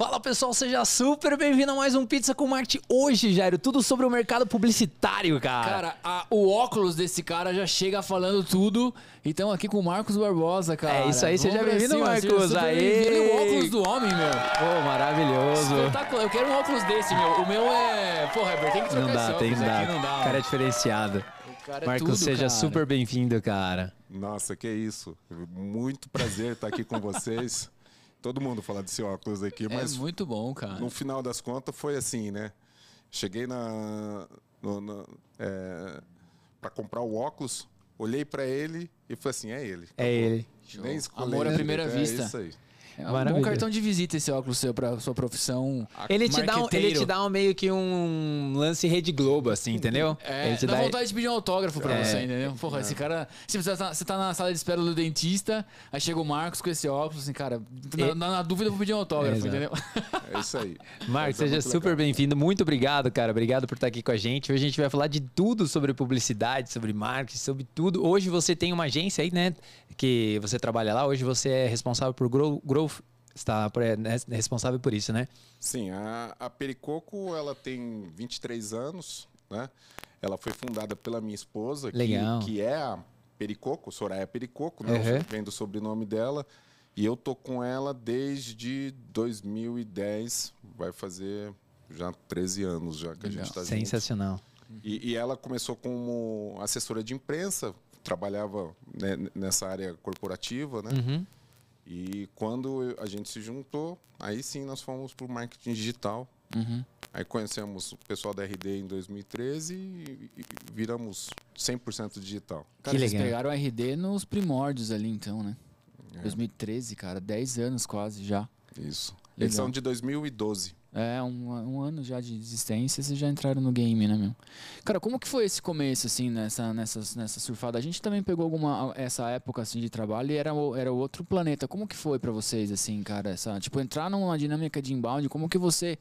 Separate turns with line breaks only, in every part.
Fala pessoal, seja super bem-vindo a mais um Pizza com Marketing. Hoje, Jairo, tudo sobre o mercado publicitário, cara.
Cara, a- o óculos desse cara já chega falando tudo. Então aqui com o Marcos Barbosa, cara.
É isso aí, seja
pra
bem-vindo,
cima, seja
Marcos.
super
Aê!
bem-vindo. Olha o óculos do homem, meu.
Pô, maravilhoso.
Espetacular. Eu quero um óculos desse, meu. O meu é. Porra, Herbert, tem que trocar
Não dá,
esse
tem
óculos
que
aqui,
dar.
não dá.
O cara é diferenciado.
O cara é
Marcos,
tudo,
seja
cara.
super bem-vindo, cara.
Nossa, que isso. Muito prazer estar aqui com vocês. Todo mundo fala desse óculos aqui,
É
mas
muito bom, cara.
no final das contas foi assim, né? Cheguei na, no, na- é, para comprar o óculos, olhei para ele e falei assim, é ele.
É ele.
Nem escolhi
Amor à primeira
é
vista.
isso aí.
É um
Maravilha.
bom cartão de visita esse óculos seu pra sua profissão.
Ele te, dá um, ele te dá um meio que um lance Rede Globo, assim, entendeu?
É,
ele te
dá
dá...
vontade de pedir um autógrafo pra
É.
você, entendeu? Porra, esse cara. Se você tá, você tá na sala de espera do dentista, aí chega o Marcos com esse óculos, assim, cara, na,
É.
na- na dúvida eu vou pedir um autógrafo, entendeu?
É isso aí.
Marcos,
é
seja super bem-vindo. Muito obrigado, cara. Obrigado por estar aqui com a gente. Hoje a gente vai falar de tudo sobre publicidade, sobre marketing, sobre tudo. Hoje você tem uma agência aí, né? Que você trabalha lá. Hoje você é responsável por grow- growth. Está né, responsável por isso, né?
Sim, a, a Pericoco, ela tem 23 anos, né? Ela foi fundada pela minha esposa, que,
Legal.
que é a Pericoco, Soraya Pericoco, né?
Uhum.
Vem do sobrenome dela. E eu tô com ela desde 2010, vai fazer já 13 anos já que a gente está junto.
Sensacional.
E, e ela começou como assessora de imprensa, trabalhava né, nessa área corporativa, né?
Uhum.
E quando a gente se juntou, aí sim nós fomos para o marketing digital.
Uhum.
Aí conhecemos o pessoal da RD em 2013 e viramos 100% digital.
Cara, vocês
legal.
pegaram o RD nos primórdios ali, então, né?
É.
2013, cara, 10 anos quase já.
Isso.
Legal.
Eles são de 2012.
É, um, um ano já de existência, vocês já entraram no game, né, meu? Cara, como que foi esse começo, assim, nessa, nessa, nessa surfada? A gente também pegou alguma, essa época, assim, de trabalho e era, o- era outro planeta. Como que foi pra vocês, assim, cara? Essa, tipo, entrar numa dinâmica de inbound, como que você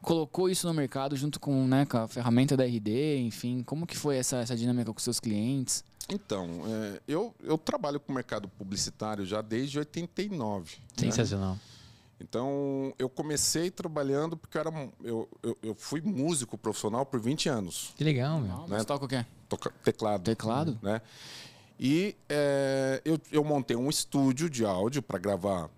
colocou isso no mercado junto com, né, com a ferramenta da RD, enfim? Como que foi essa, essa dinâmica com seus clientes?
Então, é, eu, eu trabalho com o mercado publicitário já desde 89. né? Então, eu comecei trabalhando porque eu, era, eu, eu, eu fui músico profissional por 20 anos.
Que legal, meu.
Ah, Você toca o quê?
Toca, teclado.
Teclado?
né? E é, eu, eu montei um estúdio de áudio para gravar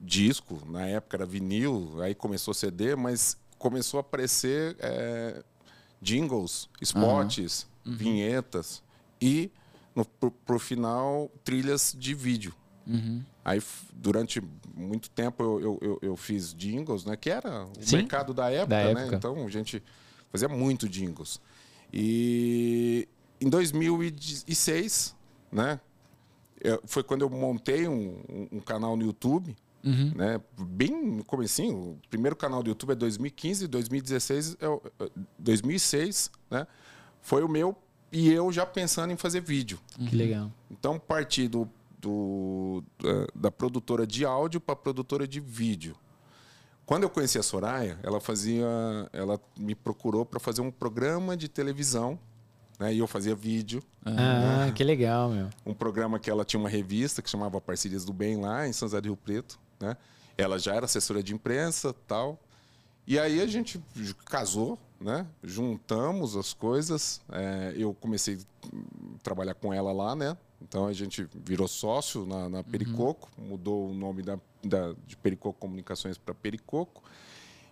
disco. Na época era vinil, aí começou CD, mas começou a aparecer é, jingles, spots, vinhetas e, no, pro, pro final, trilhas de vídeo.
Uhum.
Aí, durante muito tempo, eu, eu, eu, eu fiz jingles, né? Que era o
Sim,
mercado da época,
da
né?
época.
Então, a gente fazia muito jingles. E em 2006, né? eu- foi quando eu montei um, um- canal no YouTube,
Uhum.
né? Bem no comecinho. O primeiro canal do YouTube é 2015, 2016, é o- é 2006, né? Foi o meu e eu já pensando em fazer vídeo.
Que legal.
Então, parti do, do- da, da produtora de áudio para produtora de vídeo. Quando eu conheci a Soraya, ela fazia, ela me procurou para fazer um programa de televisão, né? E eu fazia vídeo,
Ah, que legal, meu.
um programa que ela tinha uma revista que chamava Parcerias do Bem lá em São José do Rio Preto, né? Ela já era assessora de imprensa, tal. E aí a gente casou, né? Juntamos as coisas. é, eu comecei a trabalhar com ela lá, né? Então a gente virou sócio na, na Pericoco, mudou o nome da, da- de Pericoco Comunicações para Pericoco.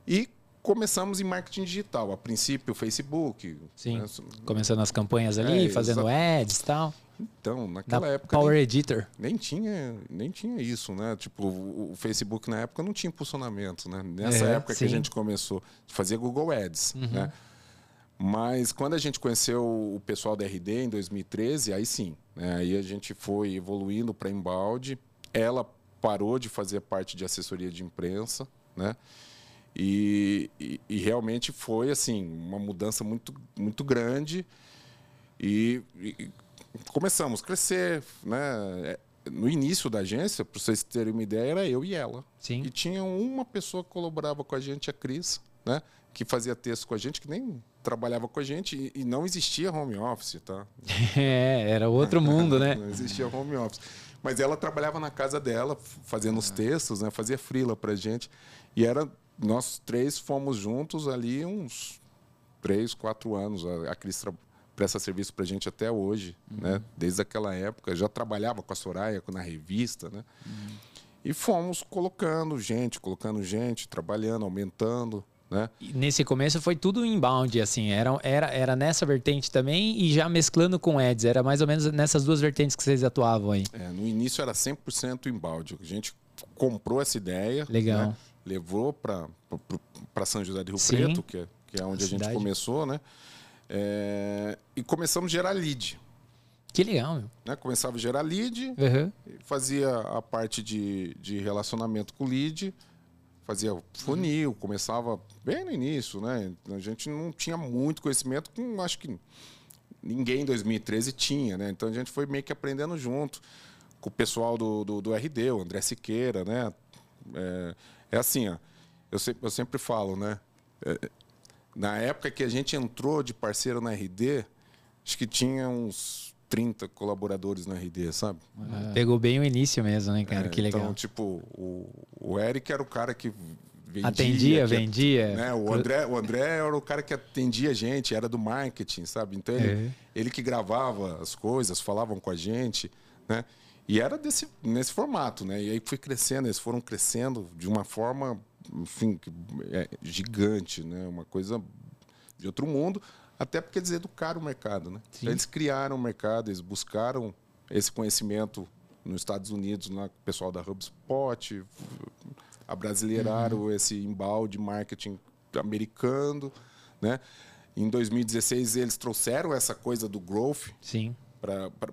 E começamos em marketing digital. A princípio, Facebook.
Sim.
né?
Começando as campanhas ali,
É,
fazendo ads e tal.
Então,
Da
naquela época.
Power
nem-
Editor.
nem tinha, nem tinha isso, né? Tipo, o, o Facebook na época não tinha impulsionamento, né? Nessa
É,
época
sim.
que a gente começou, fazia Google Ads, né? Mas quando a gente conheceu o pessoal da RD em 2013, aí sim, né? Aí a gente foi evoluindo para embalde. Ela parou de fazer parte de assessoria de imprensa, né? E, e, e realmente foi assim uma mudança muito muito grande e, e começamos a crescer, né? É, No início da agência, para vocês terem uma ideia, era eu e ela.
Sim.
E tinha uma pessoa que colaborava com a gente, a Cris, né? Que fazia texto com a gente, que nem trabalhava com a gente e, e não existia home office, tá?
É, era outro mundo, né?
Não existia home office. Mas ela trabalhava na casa dela, fazendo os textos, né? Fazia frila pra gente. E era nós três fomos juntos ali uns três, quatro anos. A, a Cris presta serviço para gente até hoje, uhum. né? Desde aquela época. Já trabalhava com a Soraya na revista, né? Uhum. E fomos colocando gente, colocando gente, trabalhando, aumentando. Né?
Nesse começo foi tudo inbound, assim, era, era, era nessa vertente também e já mesclando com ads, era mais ou menos nessas duas vertentes que vocês atuavam aí.
É, no início era 100% inbound, a gente comprou essa ideia,
Legal. Né?
levou para São José do Rio Sim. Preto, que é, que é onde a, a gente começou, né? É, e começamos a gerar lead.
Que legal, meu.
Né? Começava a gerar lead,
uhum.
fazia a parte de, de relacionamento com lead, fazia funil, começava bem no início, né? A gente não tinha muito conhecimento, com, acho que ninguém em 2013 tinha, né? Então a gente foi meio que aprendendo junto com o pessoal do, do, do RD, o André Siqueira, né? É, é assim, ó, eu, sempre, eu sempre falo, né? É, na época que a gente entrou de parceiro na RD, acho que tinha uns 30 colaboradores na RD, sabe?
É. Pegou bem o início mesmo, né, cara?
É,
que legal.
Então, tipo, o, o Eric era o cara que vendia.
Atendia,
que,
vendia.
Né? O, André, o André era o cara que atendia a gente, era do marketing, sabe? Então, ele, é. ele que gravava as coisas, falavam com a gente, né? E era desse, nesse formato, né? E aí foi crescendo, eles foram crescendo de uma forma, enfim, é, gigante, né? Uma coisa de outro mundo. Até porque eles educaram o mercado, né? Então, eles criaram o mercado, eles buscaram esse conhecimento nos Estados Unidos, o pessoal da HubSpot, abrasileiraram uhum. esse embalde marketing americano, né? Em 2016 eles trouxeram essa coisa do growth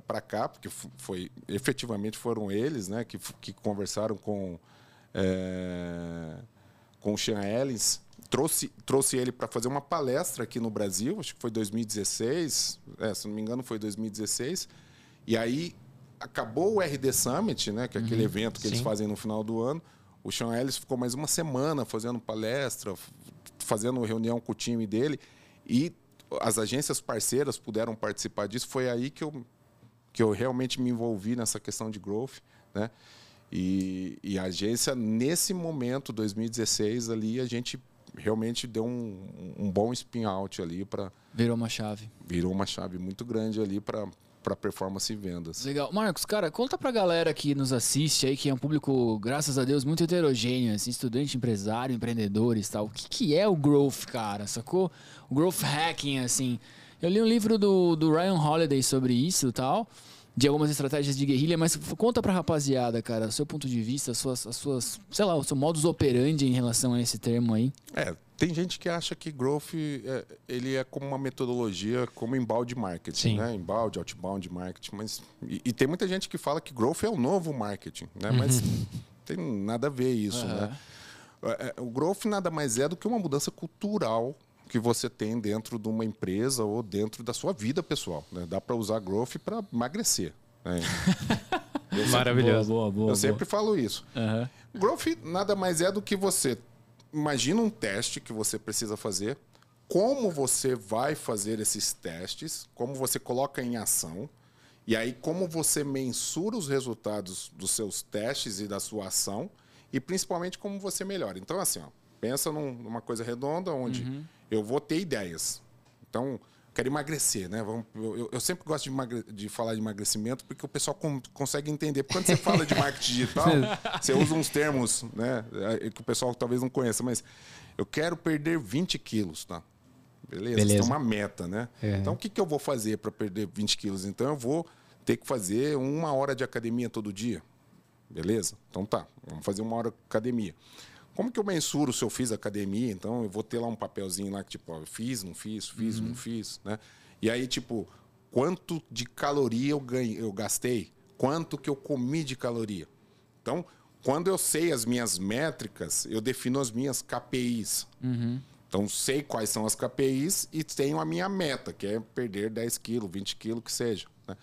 para cá, porque foi efetivamente foram eles, né, que, que conversaram com é, com o Sean Ellis trouxe, trouxe ele para fazer uma palestra aqui no Brasil, acho que foi 2016, é, se não me engano foi 2016, e aí acabou o RD Summit, né, que é aquele uhum, evento que sim. eles fazem no final do ano, o Sean Ellis ficou mais uma semana fazendo palestra, fazendo reunião com o time dele, e as agências parceiras puderam participar disso, foi aí que eu, que eu realmente me envolvi nessa questão de growth, né, e, e a agência, nesse momento, 2016, ali, a gente realmente deu um, um bom spin out ali para
virou uma chave
virou uma chave muito grande ali para para performance e vendas.
Legal. Marcos, cara, conta pra galera que nos assiste aí, que é um público, graças a Deus, muito heterogêneo, assim, estudante, empresário, empreendedores tal. O que, que é o growth, cara? Sacou? O growth hacking, assim. Eu li um livro do, do Ryan Holiday sobre isso e tal de algumas estratégias de guerrilha, mas conta pra rapaziada, cara, o seu ponto de vista, as suas, as suas, sei lá, o seu modus operandi em relação a esse termo aí.
É, tem gente que acha que growth é, ele é como uma metodologia, como embalde marketing, Sim. né? Embalde, outbound marketing, mas e, e, tem muita gente que fala que growth é o novo marketing, né? Uhum. Mas tem nada a ver isso, uhum. né? É, é, o growth nada mais é do que uma mudança cultural que você tem dentro de uma empresa ou dentro da sua vida pessoal. Né? Dá para usar growth para emagrecer. Né?
Maravilhoso.
Boa, boa, boa, eu sempre falo isso. Uhum. Growth nada mais é do que você imagina um teste que você precisa fazer, como você vai fazer esses testes, como você coloca em ação, e aí como você mensura os resultados dos seus testes e da sua ação, e principalmente como você melhora. Então, assim, ó, pensa num, numa coisa redonda onde uhum eu vou ter ideias. Então, quero emagrecer, né? Eu, eu sempre gosto de, emagre... de, falar de emagrecimento porque o pessoal com... consegue entender. Quando você fala de marketing digital, você usa uns termos, né? É, que o pessoal talvez não conheça, mas eu quero perder 20 quilos, tá? Beleza? Beleza. Isso é uma meta, né? É. Então, o que, que eu vou fazer para perder 20 quilos? Então, eu vou ter que fazer uma hora de academia todo dia. Beleza? Então, tá. Vamos fazer uma hora de academia. Como que eu mensuro se eu fiz academia? Então, eu vou ter lá um papelzinho lá que, tipo, ó, eu fiz, não fiz, fiz, uhum. não fiz, né? E aí, tipo, quanto de caloria eu, ganhei, eu gastei? Quanto que eu comi de caloria? Então, quando eu sei as minhas métricas, eu defino as minhas KPIs. Uhum. Então, sei quais são as KPIs e tenho a minha meta, que é perder 10 quilos, 20 quilos, que seja. Né?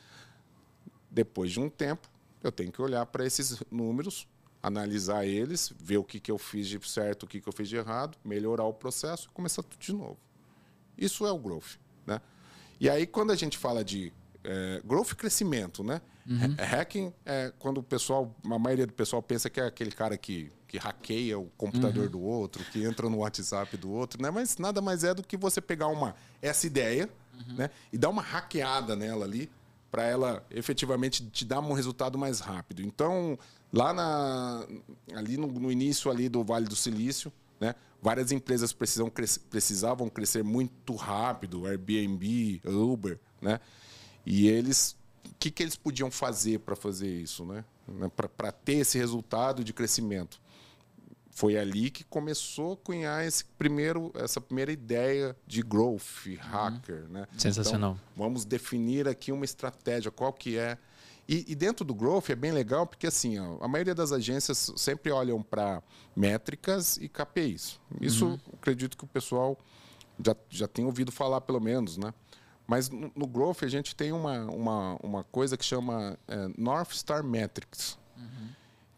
Depois de um tempo, eu tenho que olhar para esses números, analisar eles, ver o que, que eu fiz de certo, o que, que eu fiz de errado, melhorar o processo e começar tudo de novo. Isso é o growth. Né? E aí, quando a gente fala de é, growth e crescimento, né? Uhum. Hacking é quando o pessoal, a maioria do pessoal pensa que é aquele cara que, que hackeia o computador uhum. do outro, que entra no WhatsApp do outro, né? Mas nada mais é do que você pegar uma essa ideia, uhum. né? E dar uma hackeada nela ali para ela efetivamente te dar um resultado mais rápido. Então, lá na, ali no, no início ali do Vale do Silício, né? Várias empresas precisam, precisavam crescer muito rápido, Airbnb, Uber, né? E eles o que, que eles podiam fazer para fazer isso, né? né para ter esse resultado de crescimento. Foi ali que começou a cunhar esse primeiro, essa primeira ideia de growth hacker. Uhum. Né?
Sensacional.
Então, vamos definir aqui uma estratégia, qual que é. E, e dentro do growth é bem legal porque assim, ó, a maioria das agências sempre olham para métricas e KPIs. Isso uhum. acredito que o pessoal já, já tem ouvido falar pelo menos, né? Mas no, no Growth a gente tem uma, uma, uma coisa que chama é, North Star Metrics, uhum.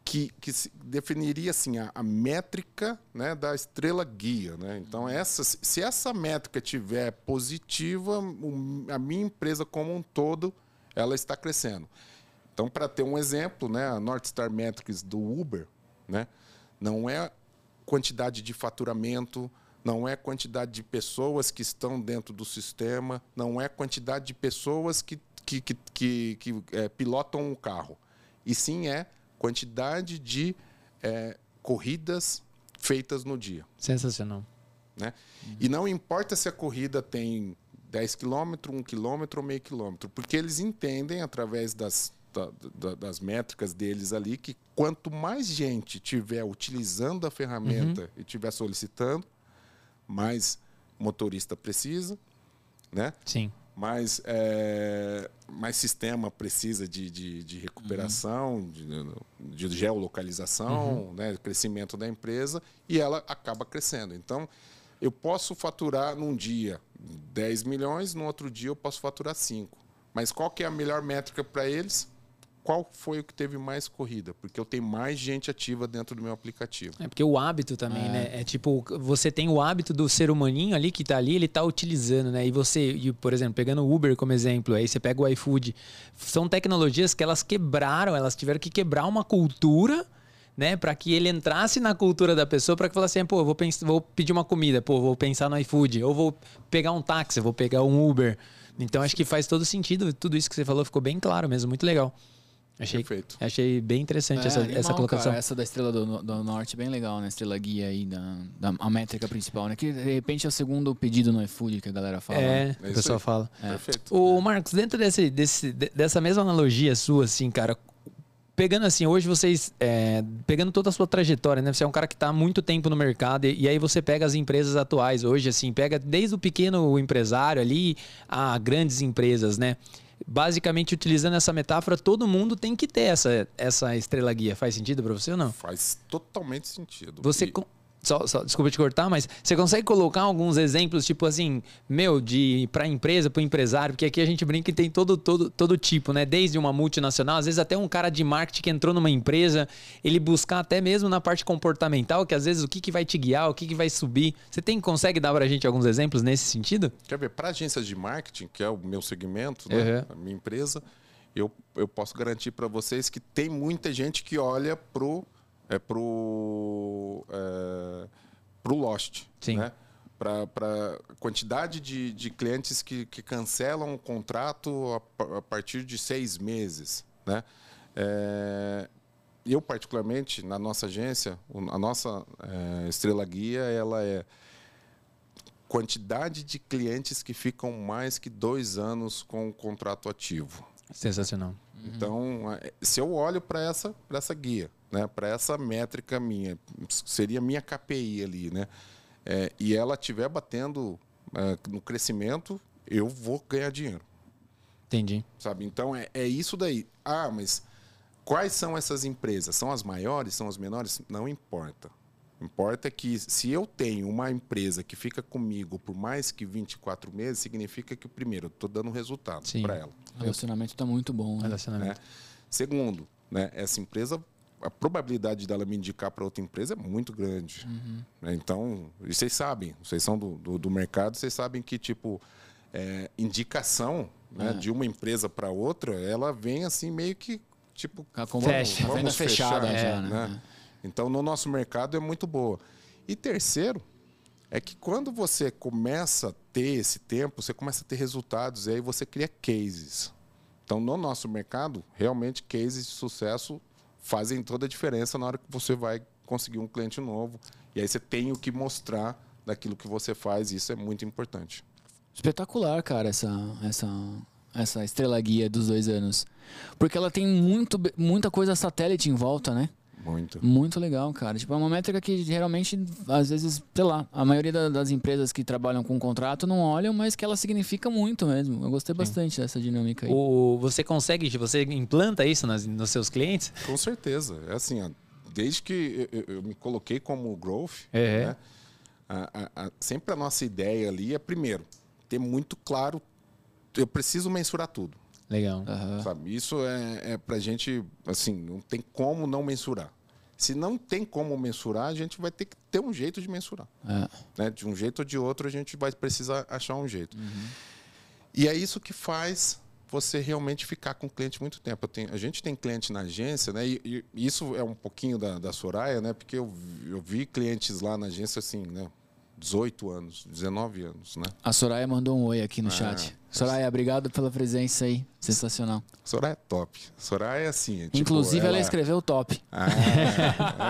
que, que definiria assim, a, a, métrica né, da estrela guia. Né? Então, uhum. essa, se essa métrica tiver positiva, a minha empresa como um todo ela está crescendo. Então, para ter um exemplo, né, a North Star Metrics do Uber né, não é quantidade de faturamento, não é quantidade de pessoas que estão dentro do sistema, não é quantidade de pessoas que, que, que, que, que é, pilotam o carro. E sim é quantidade de é, corridas feitas no dia.
Sensacional.
Né? Uhum. E não importa se a corrida tem 10 quilômetros, 1 quilômetro ou meio quilômetro, porque eles entendem, através das, da, da, das métricas deles ali, que quanto mais gente tiver utilizando a ferramenta uhum. e tiver solicitando, mais motorista precisa, né?
Sim.
Mais, é, mais sistema precisa de, de, de recuperação, uhum. de, de, geolocalização, uhum. né? crescimento da empresa, e ela acaba crescendo. Então, eu posso faturar num dia 10 milhões, no outro dia eu posso faturar 5. Mas qual que é a melhor métrica para eles? Qual foi o que teve mais corrida, porque eu tenho mais gente ativa dentro do meu aplicativo.
É porque o hábito também, é. né? É tipo, você tem o hábito do ser humaninho ali que está ali, ele está utilizando, né? E você, por exemplo, pegando o Uber como exemplo, aí você pega o iFood, são tecnologias que elas quebraram, elas tiveram que quebrar uma cultura, né, para que ele entrasse na cultura da pessoa, para que falasse assim, pô, vou, vou pedir uma comida, pô, vou pensar no iFood, ou vou pegar um táxi, vou pegar um Uber. Então acho que faz todo sentido, tudo isso que você falou ficou bem claro mesmo, muito legal. Achei, Perfeito. achei bem interessante é, essa, animal, essa colocação.
Cara, essa da Estrela do, do, Norte, bem legal, né? Estrela guia aí, da, da, a métrica principal, né? Que de repente é o segundo pedido no iFood que a galera fala.
É,
né?
é o pessoal fala. É. Perfeito. O Marcos, dentro desse, desse, dessa mesma analogia sua, assim, cara, pegando assim, hoje vocês, é, pegando toda a sua trajetória, né? Você é um cara que está há muito tempo no mercado e, e, aí você pega as empresas atuais hoje, assim, pega desde o pequeno empresário ali a grandes empresas, né? Basicamente utilizando essa metáfora, todo mundo tem que ter essa, essa estrela guia. Faz sentido para você ou não?
Faz totalmente sentido.
Você. E... Só, só, desculpa te cortar, mas você consegue colocar alguns exemplos, tipo assim, meu, de para empresa, para empresário, porque aqui a gente brinca que tem todo, todo, todo tipo, né? Desde uma multinacional, às vezes até um cara de marketing que entrou numa empresa, ele buscar até mesmo na parte comportamental, que às vezes o que, que vai te guiar, o que, que vai subir. Você tem consegue dar para a gente alguns exemplos nesse sentido?
Quer ver, para agências de marketing, que é o meu segmento, né? Uhum. a minha empresa, eu, eu posso garantir para vocês que tem muita gente que olha pro é pro, é, pro Lost. Sim. Né? Para a quantidade de, de clientes que, que cancelam o contrato a, a partir de seis meses. Né? É, eu, particularmente, na nossa agência, a nossa é, estrela guia ela é quantidade de clientes que ficam mais que dois anos com o contrato ativo.
Sensacional.
Então, se eu olho para essa, essa guia, né, para essa métrica minha, seria minha KPI ali, né, é, e ela estiver batendo é, no crescimento, eu vou ganhar dinheiro.
Entendi.
Sabe? Então, é, é isso daí. Ah, mas quais são essas empresas? São as maiores? São as menores? Não importa. Importa que se eu tenho uma empresa que fica comigo por mais que 24 meses, significa que, primeiro, eu estou dando resultado para ela.
O relacionamento está muito bom. Né?
Relacionamento.
Né? Segundo, né, essa empresa a probabilidade dela me indicar para outra empresa é muito grande. Uhum. Né? Então, vocês sabem, vocês são do, do, do, mercado, vocês sabem que, tipo, é, indicação né,
É.
de uma empresa para outra, ela vem assim meio que tipo
com
Fecha.
a venda fechada
fechar,
já,
é,
né?
Então, no nosso mercado é muito boa. E terceiro, é que quando você começa a ter esse tempo, você começa a ter resultados e aí você cria cases. Então, no nosso mercado, realmente cases de sucesso fazem toda a diferença na hora que você vai conseguir um cliente novo. E aí você tem o que mostrar daquilo que você faz, e isso é muito importante.
Espetacular, cara, essa, essa, essa estrela guia dos dois anos. Porque ela tem muito, muita coisa satélite em volta, né?
Muito.
Muito legal, cara. Tipo, é uma métrica que geralmente, às vezes, sei lá, a maioria da- das empresas que trabalham com contrato não olham, mas que ela significa muito mesmo. Eu gostei bastante dessa dinâmica aí.
O, você consegue, você implanta isso nas- nos seus clientes?
Com certeza. É assim, ó, desde que eu, eu- eu me coloquei como growth,
É.
né, a- a- a- sempre a nossa ideia ali é, primeiro, ter muito claro, eu preciso mensurar tudo.
Legal.
Aham.
Sabe? Isso é, é pra gente, assim, não tem como não mensurar. Se não tem como mensurar, a gente vai ter que ter um jeito de mensurar.
É.
Né? De um jeito ou de outro, a gente vai precisar achar um jeito. E é isso que faz você realmente ficar com o cliente muito tempo. Eu tenho- a gente tem cliente na agência, né? E, e isso é um pouquinho da, da Soraya, né? Porque eu, vi- eu vi clientes lá na agência assim, né? 18 anos, 19 anos, né?
A Soraya mandou um oi aqui no
Ah,
chat. Soraya, obrigado pela presença aí. Sensacional.
Soraya é top. Soraya é assim. é tipo,
Inclusive, ela... escreveu top.
Ah,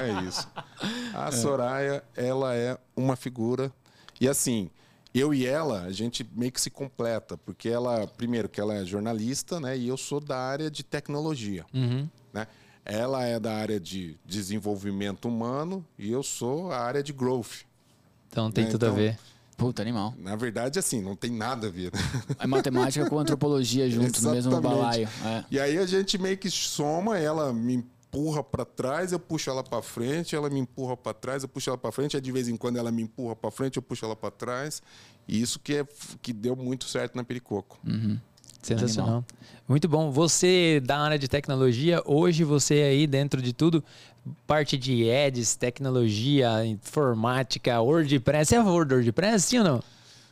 é isso. A Soraya, ela é uma figura. E assim, eu e ela, a gente meio que se completa, porque ela, primeiro, que ela é jornalista, né? E eu sou da área de tecnologia.
Uhum.
Né? Ela é da área de desenvolvimento humano e eu sou a área de growth.
Então tem
É,
tudo a
então-
ver.
Puta, animal.
Na verdade, assim, não tem nada a ver. né?
É matemática com antropologia junto no mesmo balaio. É.
E aí a gente meio que soma, ela me empurra para trás, eu puxo ela para frente, ela me empurra para trás, eu puxo ela para frente, aí de vez em quando ela me empurra para frente, eu puxo ela para trás. E isso que é que deu muito certo na Pericoco.
Sensacional. Muito bom. Você da área de tecnologia, hoje você aí dentro de tudo, parte de ads, tecnologia, informática, WordPress. Você é a favor do WordPress, sim ou não?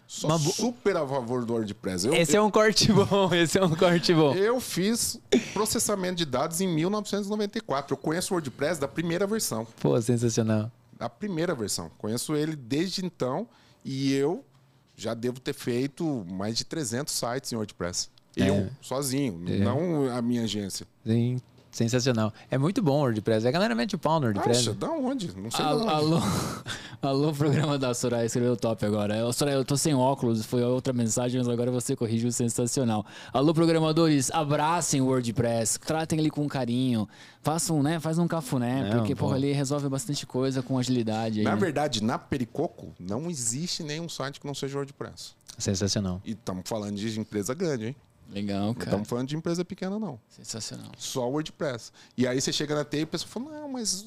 Sou
Uma
super a favor do WordPress. Eu,
Esse é um corte bom, esse é um corte bom.
eu fiz processamento de dados em 1994. Eu conheço o WordPress da primeira versão.
Pô, sensacional.
Da primeira versão. Conheço ele desde então e eu já devo ter feito mais de 300 sites em WordPress. Eu,
É.
sozinho,
É.
não a minha agência.
Sim, sensacional. É muito bom o WordPress. A galera mete o pau no WordPress.
Acha, da onde? Não sei
Alô, alô, alô, programa da Soraya escreveu top agora. Soraya, eu tô sem óculos, foi outra mensagem, mas agora você corrigiu sensacional. Alô, programadores, abracem o WordPress, tratem ele com carinho, façam, né, faz um cafuné,
Não,
porque,
pô.
porra, ele resolve bastante coisa com agilidade. Aí,
Na
né?
verdade, na Pericoco, não existe nenhum site que não seja WordPress.
Sensacional.
E estamos falando de empresa grande, hein?
Legal,
Não
cara.
estamos falando de empresa pequena, não.
Sensacional.
Só WordPress. E aí você chega na TI e a pessoa fala, não, mas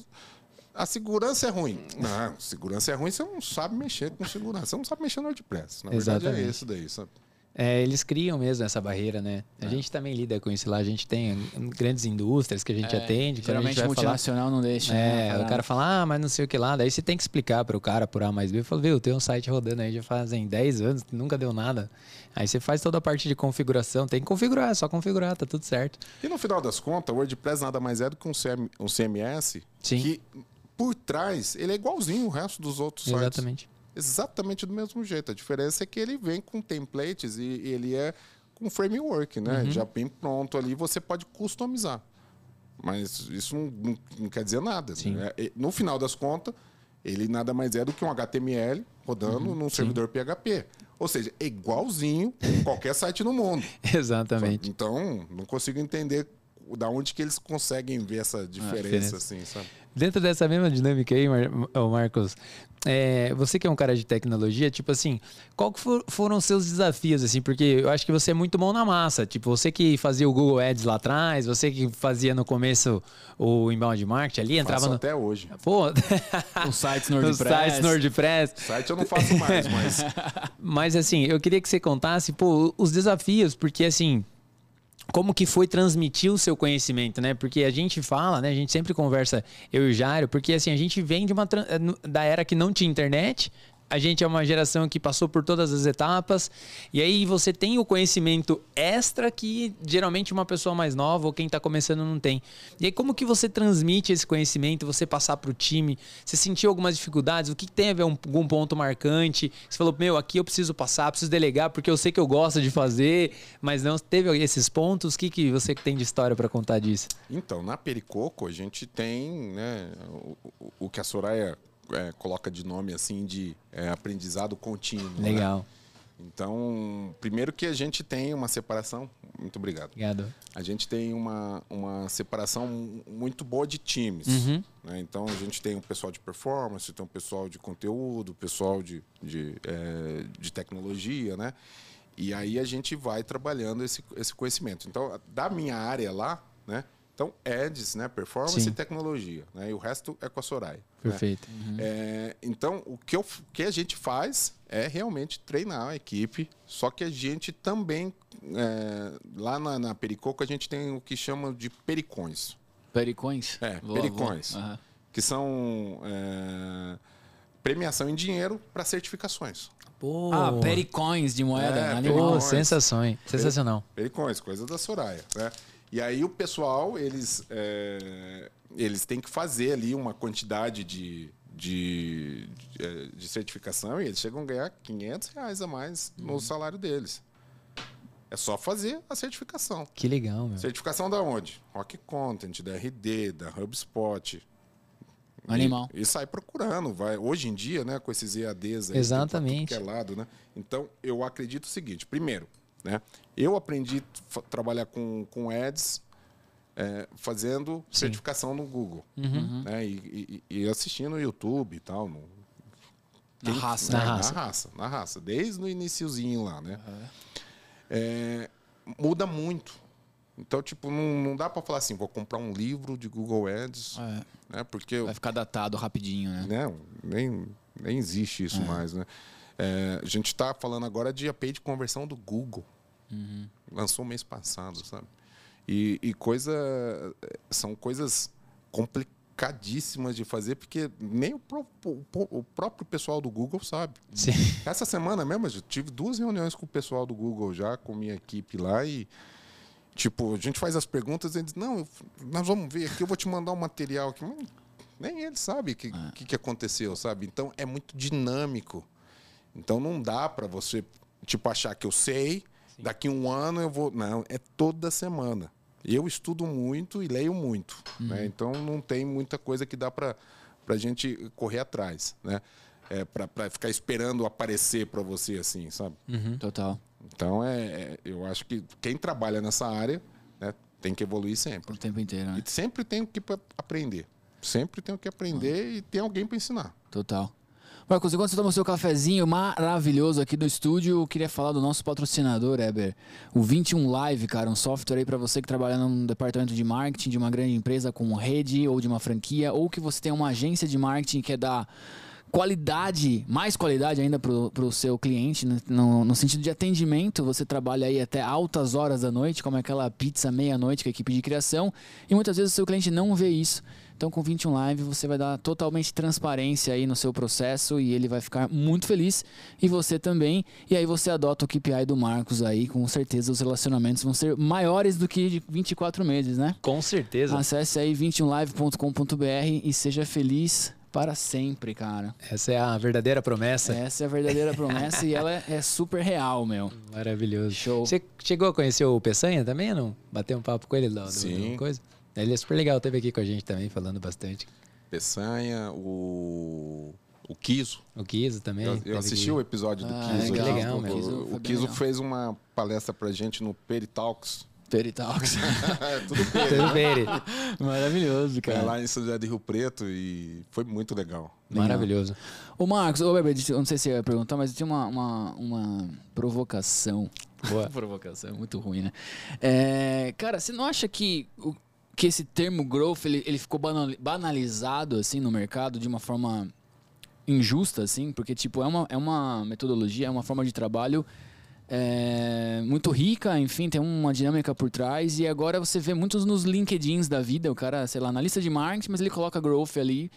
a segurança é ruim. Não, segurança é ruim, você não sabe mexer com segurança. Você não sabe mexer no WordPress. Na verdade
Exatamente.
é isso daí, sabe?
É, eles criam mesmo essa barreira, né? A gente também lida com isso lá. A gente tem grandes indústrias que a gente atende. Quando a
Geralmente
gente vai falar,
multinacional não deixa. né,
É,
a
o cara fala, ah, mas não sei o que lá. Daí você tem que explicar para o cara por A mais B. Fala, viu, tem um site rodando aí já fazem 10 anos, nunca deu nada. Aí você faz toda a parte de configuração. Tem que configurar, é só configurar, tá tudo certo.
E no final das contas, o WordPress nada mais é do que um, CM, um CMS
Sim.
que por trás ele é igualzinho o resto dos outros sites.
Exatamente.
Exatamente do mesmo jeito. A diferença é que ele vem com templates e ele é com framework, né?
Uhum.
Já bem pronto ali, você pode customizar. Mas isso não, não- não quer dizer nada.
Sim.
né? E, No final das contas, ele nada mais é do que um HTML rodando
Uhum.
num servidor PHP. Ou seja, é igualzinho qualquer site no mundo.
Exatamente.
Então, não consigo entender da onde que eles conseguem ver essa diferença,
diferença.
assim, sabe?
Dentro dessa mesma dinâmica aí, Mar Marcos, é, você que é um cara de tecnologia, tipo assim, qual que for- foram os seus desafios, assim? Porque eu acho que você é muito bom na massa. Tipo, você que fazia o Google Ads lá atrás, você que fazia no começo o inbound marketing ali, entrava
Faço
no...
até hoje.
Pô,
Os sites no
nos
WordPress.
sites no WordPress.
Site eu não faço mais, mas
Mas assim, eu queria que você contasse, pô, os desafios, porque assim, como que foi transmitir o seu conhecimento, né? Porque a gente fala, né? A gente sempre conversa, eu e o Jário, porque assim, a gente vem de uma tran- da era que não tinha internet, a gente é uma geração que passou por todas as etapas. E aí você tem o conhecimento extra que geralmente uma pessoa mais nova ou quem está começando não tem. E aí como que você transmite esse conhecimento, você passar para o time? Você sentiu algumas dificuldades? O que um, algum ponto marcante? Você falou, meu, aqui eu preciso passar, preciso delegar porque eu sei que eu gosto de fazer, mas não teve esses pontos. O que, que você tem de história para contar disso?
Então, na Pericoco a gente tem né, o, o que a Soraya é, coloca de nome assim de é, aprendizado contínuo. né?
Legal.
Então, primeiro que a gente tem uma separação. Muito obrigado.
Obrigado.
A gente tem uma, uma separação muito boa de times.
Uhum.
né? Então, a gente tem um pessoal de performance, tem um pessoal de conteúdo, pessoal de, de, é, de tecnologia, né? E aí a gente vai trabalhando esse, esse conhecimento. Então, da minha área lá, né? Então, ads, né? Performance
Sim.
e tecnologia. Né? E o resto é com a Soraya. né?
Perfeito.
É, então, o que, eu, o que a gente faz é realmente treinar a equipe, só que a gente também, é, lá na, na Pericoco, a gente tem o que chama de pericões,
Pericões?
É,
Vou-
pericões.
vou- aham.
que são é, premiação em dinheiro para certificações.
Pô,
Ah, pericões de moeda.
É,
pô
Pericões.
sensações. Sensacional.
Pericões, coisa da Soraya, né? E aí o pessoal, eles, é, eles têm que fazer ali uma quantidade de, de, de, é, de certificação e eles chegam a ganhar 500 reais a mais no salário deles. É só fazer a certificação.
Que legal, meu.
Certificação da onde? Rock Content, da RD, da HubSpot.
Animal.
E, e sai procurando. Vai. Hoje em dia, né, com esses EADs aí,
Exatamente.
que é lado, né? Então, eu acredito o seguinte: primeiro, né, eu aprendi a trabalhar com, com ads é, fazendo certificação no Google.
Uhum.
Né, e, e- e assistindo no YouTube e tal. no-
Na
quem-
raça.
Na
né,
raça.
Na raça, na raça. Desde o iniciozinho lá, né? É, muda muito. Então, tipo, não, não dá para falar assim, vou comprar um livro de Google Ads,
É,
né? Porque
vai ficar datado rapidinho, né?
né, nem, nem existe isso mais, né? É, a gente está falando agora de API de conversão do Google. Lançou mês passado, sabe? E, e coisa... São coisas complicadíssimas de fazer, porque nem o, pró- o- próprio pessoal do Google sabe.
Sim.
Essa semana mesmo, eu tive duas reuniões com o pessoal do Google já, com minha equipe lá e. Tipo, a gente faz as perguntas e eles não, eu- nós vamos ver aqui, eu vou te mandar um material aqui. Nem ele sabe o que, que, que aconteceu, sabe? Então é muito dinâmico. Então não dá para você, tipo, achar que eu sei, daqui um ano eu vou. Não, é toda semana. Eu estudo muito e leio muito. Né? Então não tem muita coisa que dá para a gente correr atrás, né? É, para ficar esperando aparecer para você assim, sabe?
Total.
Então é, é- eu acho que quem trabalha nessa área né, tem que evoluir sempre.
O tempo inteiro, né?
E sempre tem o que aprender. Sempre tem o que aprender e tem alguém para ensinar.
Total. Marcos, enquanto você toma o seu cafezinho maravilhoso aqui no estúdio, eu queria falar do nosso patrocinador, Eber. O 21 Live, cara, um software aí para você que trabalha num departamento de marketing de uma grande empresa como rede ou de uma franquia, ou que você tem uma agência de marketing que quer dar qualidade, mais qualidade ainda para o seu cliente, né? no, no sentido de atendimento, você trabalha aí até altas horas da noite, como aquela pizza meia-noite com a equipe de criação, e muitas vezes o seu cliente não vê isso. Então, com 21 Live, você vai dar totalmente transparência aí no seu processo e ele vai ficar muito feliz e você também. E aí você adota o KPI do Marcos aí, com certeza os relacionamentos vão ser maiores do que de 24 meses, né?
Com certeza.
Acesse aí 21live.com.br e seja feliz para sempre, cara.
Essa é a verdadeira promessa.
Essa é a verdadeira promessa e ela é super real, meu.
Maravilhoso.
Show.
Você chegou a conhecer o Peçanha também, ou não? Bateu um papo com ele do, do-
Sim.
do coisa? Ele é super legal, teve aqui com a gente também, falando bastante.
Peçanha, o, o Kiso.
O Kiso também.
Eu, eu assisti
aqui.
o episódio do
Ah,
Kiso. aqui.
legal,
O-
meu.
O, Kiso
legal.
fez uma palestra pra gente no Peritalks.
Peritalks.
É, Tudo bem.
Tudo ele.
Maravilhoso,
É
cara.
lá em São José de Rio Preto e foi muito legal.
Maravilhoso.
Ô, Marcos, ô, Weber, eu não sei se você ia perguntar, mas eu tinha uma, uma, uma provocação.
Boa.
provocação, muito ruim, né? É, cara, você não acha que, o, que esse termo growth, ele, ele ficou banali- banalizado, assim, no mercado de uma forma injusta, assim? Porque, tipo, é uma, é uma metodologia, é uma forma de trabalho é, muito rica, enfim, tem uma dinâmica por trás. E agora você vê muitos nos LinkedIns da vida, o cara, sei lá, na lista de marketing, mas ele coloca growth ali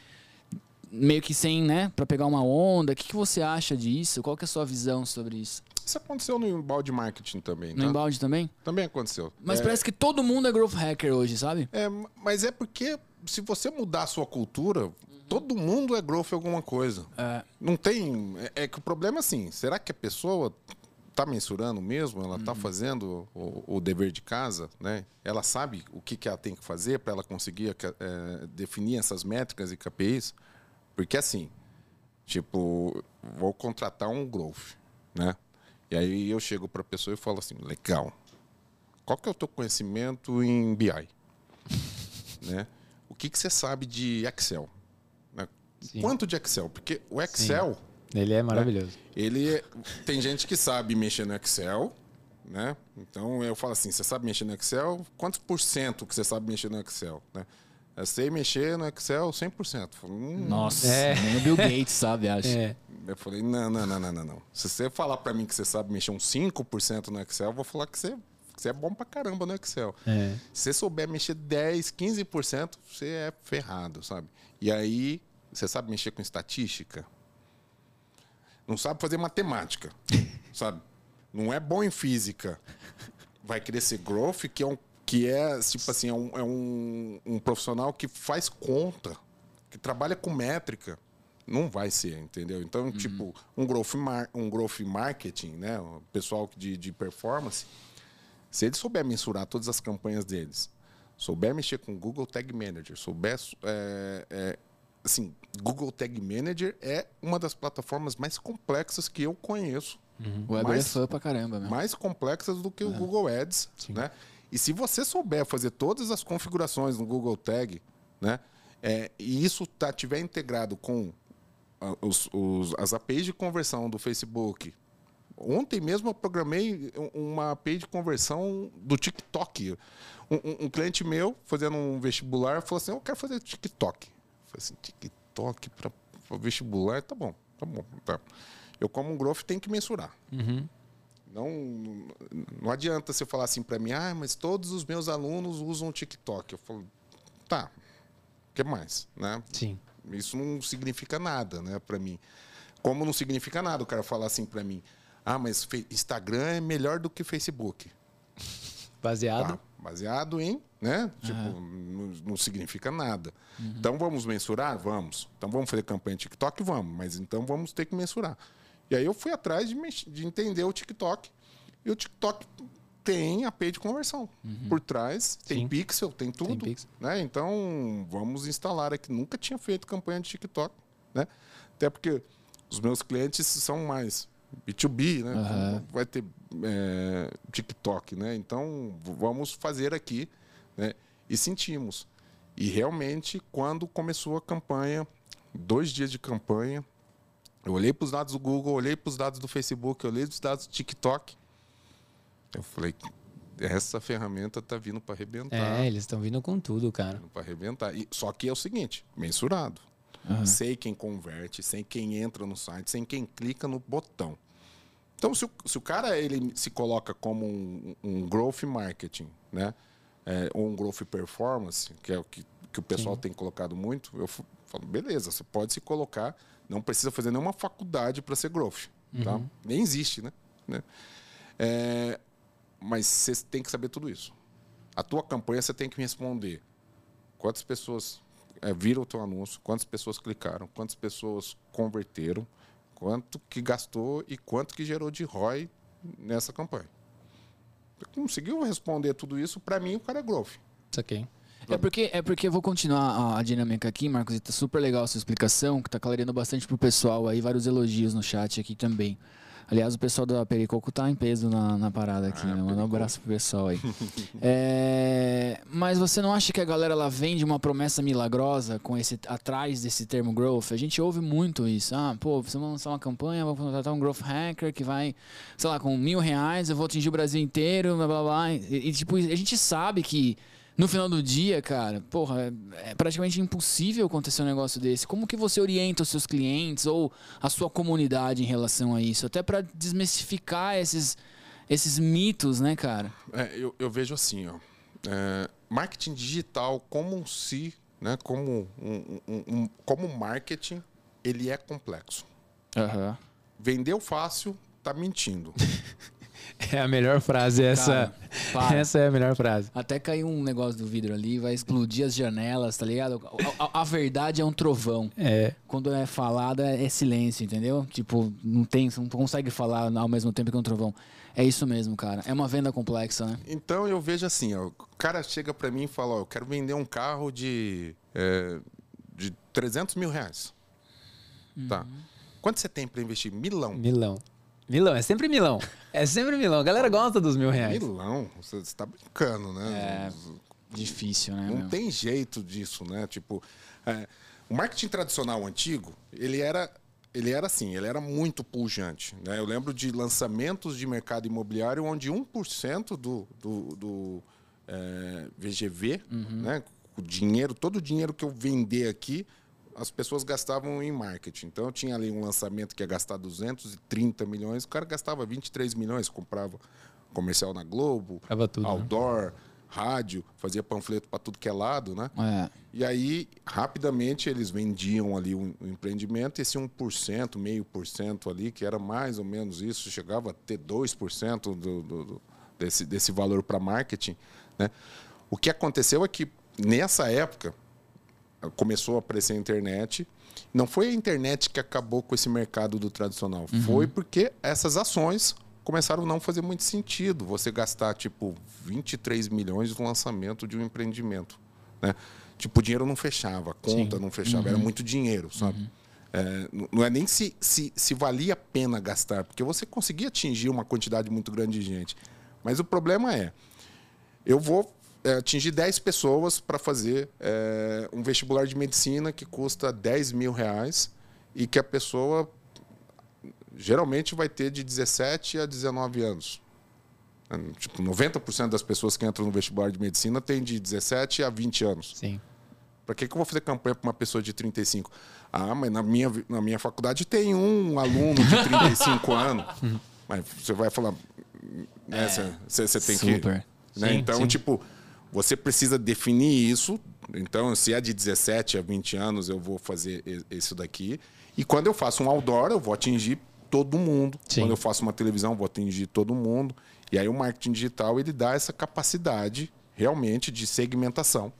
meio que sem, né, para pegar uma onda. O que, que você acha disso? Qual que é a sua visão sobre isso?
Isso aconteceu no embalde marketing também,
No
tá?
embalde também?
Também aconteceu.
Mas
É,
parece que todo mundo é growth hacker hoje, sabe?
É, mas é porque se você mudar a sua cultura, todo mundo é growth alguma coisa.
É.
Não tem. É, é que o problema é assim: será que a pessoa está mensurando mesmo? Ela está fazendo o, o dever de casa? Né? Ela sabe o que, que ela tem que fazer para ela conseguir é, definir essas métricas e KPIs? Porque assim, tipo, vou contratar um growth, né? E aí eu chego para a pessoa e falo assim: legal, qual que é o teu conhecimento em BI? né? O que, que você sabe de Excel? Né?
Sim.
Quanto de Excel? Porque o Excel,
Ele é maravilhoso.
ele é- tem gente que sabe mexer no Excel, né? Então eu falo assim, você sabe mexer no Excel? Quantos por cento que você sabe mexer no Excel? Né? Eu sei mexer no Excel 100%. Eu falei, hum.
Nossa,
É.
nem o Bill Gates sabe, acho.
É.
Eu falei, não, não, não, não, não, não. Se você falar para mim que você sabe mexer uns 5% no Excel, eu vou falar que você, que você é bom pra caramba no Excel.
É.
Se você souber mexer 10, 15%, você é ferrado, sabe? E aí, você sabe mexer com estatística? Não sabe fazer matemática, sabe? Não é bom em física. Vai querer ser growth, que é um que é tipo assim, é um, é um, um profissional que faz conta, que trabalha com métrica. Não vai ser, entendeu? Então, tipo, um growth, mar, um growth marketing, né? O pessoal de, de performance, se ele souber mensurar todas as campanhas deles, souber mexer com Google Tag Manager, souber. é, é, assim, Google Tag Manager é uma das plataformas mais complexas que eu conheço.
O Weber
Mais-
é fã pra caramba, meu.
Mais complexas do que o Google Ads, né? E se você souber fazer todas as configurações no Google Tag, né? é, e isso tá, tiver integrado com ah, os- os- as APIs de conversão do Facebook. Ontem mesmo eu programei um- uma API de conversão do TikTok. Um, um- um cliente meu, fazendo um vestibular, falou assim: Eu quero fazer TikTok. Eu falei assim: TikTok para vestibular? Tá bom, tá bom. Tá. Eu, como um growth, tenho que mensurar. Não, não adianta você falar assim para mim: Ah, mas todos os meus alunos usam TikTok. Eu falo: Tá, o que mais? Né?
Sim.
Isso não significa nada, né, para mim. Como não significa nada o cara falar assim para mim: "Ah, mas Instagram é melhor do que Facebook".
Baseado.
Tá, baseado em, né? Tipo, não, não significa nada. Então vamos mensurar, vamos. Então vamos fazer campanha TikTok, vamos. Mas então vamos ter que mensurar. E aí eu fui atrás de, de entender o TikTok. E o TikTok tem API de conversão por trás, tem
Sim.
pixel, tem tudo,
pixel.
né? Então vamos instalar aqui. Nunca tinha feito campanha de TikTok, né? Até porque os meus clientes são mais B2B, né?
Aham.
Vai ter é, TikTok, né? Então vamos fazer aqui, né? E sentimos. E realmente, quando começou a campanha, dois dias de campanha, eu olhei para os dados do Google, olhei para os dados do Facebook, olhei para os dados do TikTok. Eu falei, essa ferramenta tá vindo para arrebentar.
É, eles estão vindo com tudo, cara.
Para arrebentar. E, só que é o seguinte, mensurado. Sei quem converte, sei quem entra no site, sei quem clica no botão. Então, se o, se o cara ele se coloca como um, um growth marketing, né? É, ou um growth performance, que é o que, que o pessoal tem colocado muito, eu falo, beleza, você pode se colocar, não precisa fazer nenhuma faculdade para ser growth. Tá? Nem existe, né? né? É, mas você tem que saber tudo isso. A tua campanha você tem que me responder quantas pessoas é, viram o teu anúncio, quantas pessoas clicaram, quantas pessoas converteram, quanto que gastou e quanto que gerou de ROI nessa campanha. Conseguiu responder tudo isso, para mim o cara é growth.
Isso aqui.
É porque, é porque eu vou continuar a, a dinâmica aqui, Marcos, e tá super legal a sua explicação, que tá clareando bastante pro pessoal aí, vários elogios no chat aqui também. Aliás, o pessoal da Pericoco tá em peso na, na parada aqui,
Ah,
né? Manda um abraço pro pessoal aí. É, mas você não acha que a galera ela vende uma promessa milagrosa com esse atrás desse termo growth? A gente ouve muito isso. Ah, pô, você vai lançar uma campanha, vou contratar um growth hacker que vai, sei lá, com mil reais, eu vou atingir o Brasil inteiro, blá blá blá. E, e, tipo, a gente sabe que no final do dia, cara, porra, é praticamente impossível acontecer um negócio desse. Como que você orienta os seus clientes ou a sua comunidade em relação a isso? Até pra desmistificar esses, esses mitos, né, cara?
É, eu, eu vejo assim, ó, é, marketing digital como se né, como, um, um, um, como marketing, ele é complexo.
Uhum.
Vendeu fácil, tá mentindo.
É a melhor frase essa. Cara, essa é a melhor frase.
Até caiu um negócio do vidro ali, vai explodir as janelas, tá ligado? A, a, a verdade é um trovão.
É.
Quando é falada é silêncio, entendeu? Tipo, não tem, não consegue falar ao mesmo tempo que um trovão. É isso mesmo, cara. É uma venda complexa, né?
Então eu vejo assim, ó, o cara chega para mim e fala, ó, eu quero vender um carro de, é, de 300 mil reais. Tá. Uhum. Tá. Quanto você tem para investir? Milão.
Milão. Milão, é sempre Milão. É sempre Milão. A galera gosta dos mil reais.
Milão, você está brincando, né?
É difícil, né?
Não meu? tem jeito disso, né? Tipo, é, o marketing tradicional antigo, ele era, ele era assim, ele era muito pujante. Né? Eu lembro de lançamentos de mercado imobiliário onde 1% do, do, do é, VGV, uhum. né? o dinheiro, todo o dinheiro que eu vender aqui, as pessoas gastavam em marketing. Então, eu tinha ali um lançamento que ia gastar 230 milhões, o cara gastava 23 milhões, comprava comercial na Globo,
tudo, né?
outdoor, né? rádio, fazia panfleto para tudo que é lado, né?
É.
E aí, rapidamente, eles vendiam ali um, um empreendimento, esse 1%, meio por cento ali, que era mais ou menos isso, chegava a ter 2% do, do, do, desse, desse valor para marketing, né? O que aconteceu é que, nessa época, começou a aparecer a internet. Não foi a internet que acabou com esse mercado do tradicional. Uhum. Foi porque essas ações começaram a não fazer muito sentido. Você gastar, tipo, 23 milhões no lançamento de um empreendimento. Né? Tipo, o dinheiro não fechava, a conta Sim. não fechava. Uhum. Era muito dinheiro, sabe? Uhum. É, não é nem se, se, se valia a pena gastar, porque você conseguia atingir uma quantidade muito grande de gente. Mas o problema é, eu vou é, atingir 10 pessoas para fazer é, um vestibular de medicina que custa 10 mil reais e que a pessoa geralmente vai ter de 17 a 19 anos. É, tipo, 90% das pessoas que entram no vestibular de medicina tem de 17 a 20 anos.
Sim.
Para que, que eu vou fazer campanha para uma pessoa de 35? Ah, mas na minha, na minha faculdade tem um aluno de 35 anos. Mas você vai falar. Né, você, você tem
super.
que. Né? Sim, então, sim. tipo, você precisa definir isso. Então, se é de 17 a 20 anos, eu vou fazer isso daqui. E quando eu faço um outdoor, eu vou atingir todo mundo. Sim. Quando eu faço uma televisão, eu vou atingir todo mundo. E aí o marketing digital ele dá essa capacidade realmente de segmentação,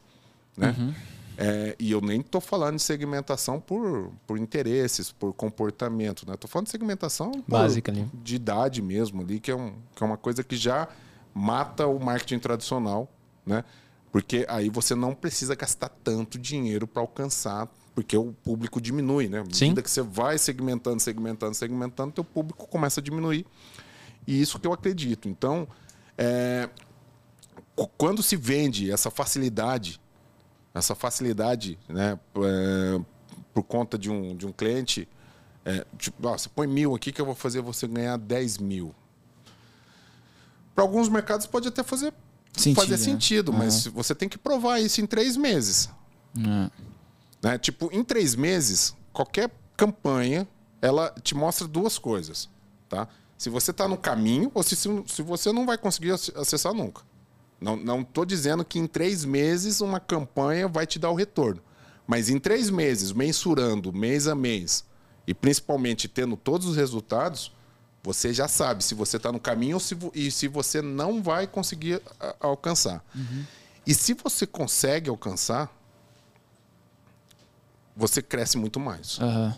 né? Uhum. É, e eu nem estou falando de segmentação por, por interesses, por comportamento, né? Estou falando de segmentação
básica ali.
de idade mesmo ali, que é, um, que é uma coisa que já mata o marketing tradicional né? Porque aí você não precisa gastar tanto dinheiro para alcançar, porque o público diminui, né? À medida que você vai segmentando, segmentando, segmentando, teu público começa a diminuir. E isso que eu acredito. Então, é, quando se vende essa facilidade, essa facilidade, né, é, por conta de um, de um cliente, é, tipo, você põe mil aqui que eu vou fazer você ganhar 10 mil. Para alguns mercados pode até fazer sentido, fazer né? sentido, uhum. mas você tem que provar isso em três meses.
Uhum.
Né? Tipo, em três meses, qualquer campanha ela te mostra duas coisas, tá? Se você está no caminho ou se, se você não vai conseguir acessar nunca. Não estou dizendo que em três meses uma campanha vai te dar o retorno. Mas em três meses, mensurando mês a mês, e principalmente tendo todos os resultados, você já sabe se você está no caminho ou se, e se você não vai conseguir a, alcançar. Uhum. E se você consegue alcançar, você cresce muito mais.
Uhum.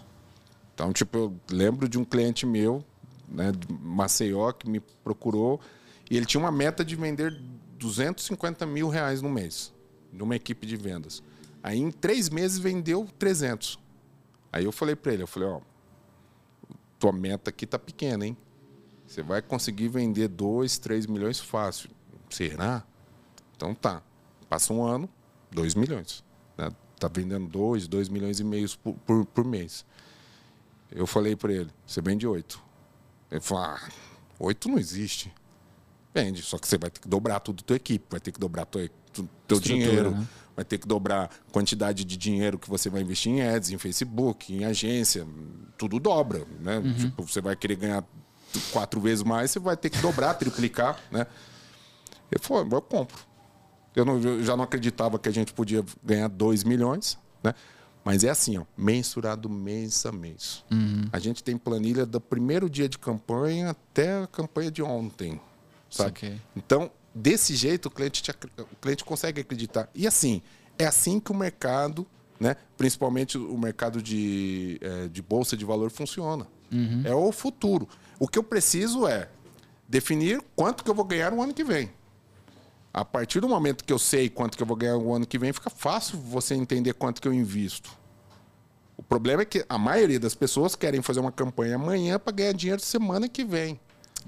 Então, tipo, eu lembro de um cliente meu, né, de Maceió, que me procurou e ele tinha uma meta de vender 250 mil reais no mês, numa equipe de vendas. Aí, em três meses, vendeu 300. Aí eu falei para ele, eu falei, ó, tua meta aqui tá pequena, hein? Você vai conseguir vender 2, 3 milhões fácil. Será? Então tá. Passa um ano, 2 milhões. Né? Tá vendendo 2, 2 milhões e meio por, por, por mês. Eu falei para ele, você vende 8. Ele falou, ah, 8 não existe. Vende, só que você vai ter que dobrar tudo a tua equipe, vai ter que dobrar tua, teu dinheiro, né? vai ter que dobrar a quantidade de dinheiro que você vai investir em ads, em Facebook, em agência, tudo dobra, né? Uhum. Tipo, você vai querer ganhar quatro vezes mais, você vai ter que dobrar, triplicar, né? Ele falou, eu compro. Eu, não, eu já não acreditava que a gente podia ganhar 2 milhões, né? Mas é assim, ó, mensurado mês a mês.
Uhum.
A gente tem planilha do primeiro dia de campanha até a campanha de ontem, sabe? Então, desse jeito, o cliente, te o cliente consegue acreditar. E assim, é assim que o mercado, né, principalmente o mercado de, eh, de bolsa de valor, funciona. É o futuro. O que eu preciso é definir quanto que eu vou ganhar no ano que vem. A partir do momento que eu sei quanto que eu vou ganhar no ano que vem, fica fácil você entender quanto que eu invisto. O problema é que a maioria das pessoas querem fazer uma campanha amanhã para ganhar dinheiro semana que vem.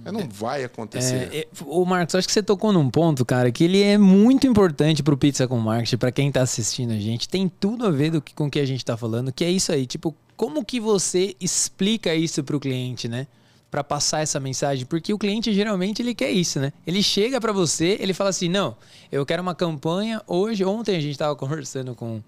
Mas não vai acontecer.
É, é, o Marcos, acho que você tocou num ponto, cara, que ele é muito importante pro Pizza com Marketing, pra quem tá assistindo a gente. Tem tudo a ver que, com o que a gente tá falando, que é isso aí. Tipo, como que você explica isso pro cliente, né? Pra passar essa mensagem, porque o cliente geralmente ele quer isso, né? Ele chega pra você, ele fala assim: "Não, eu quero uma campanha hoje, ontem a gente tava conversando com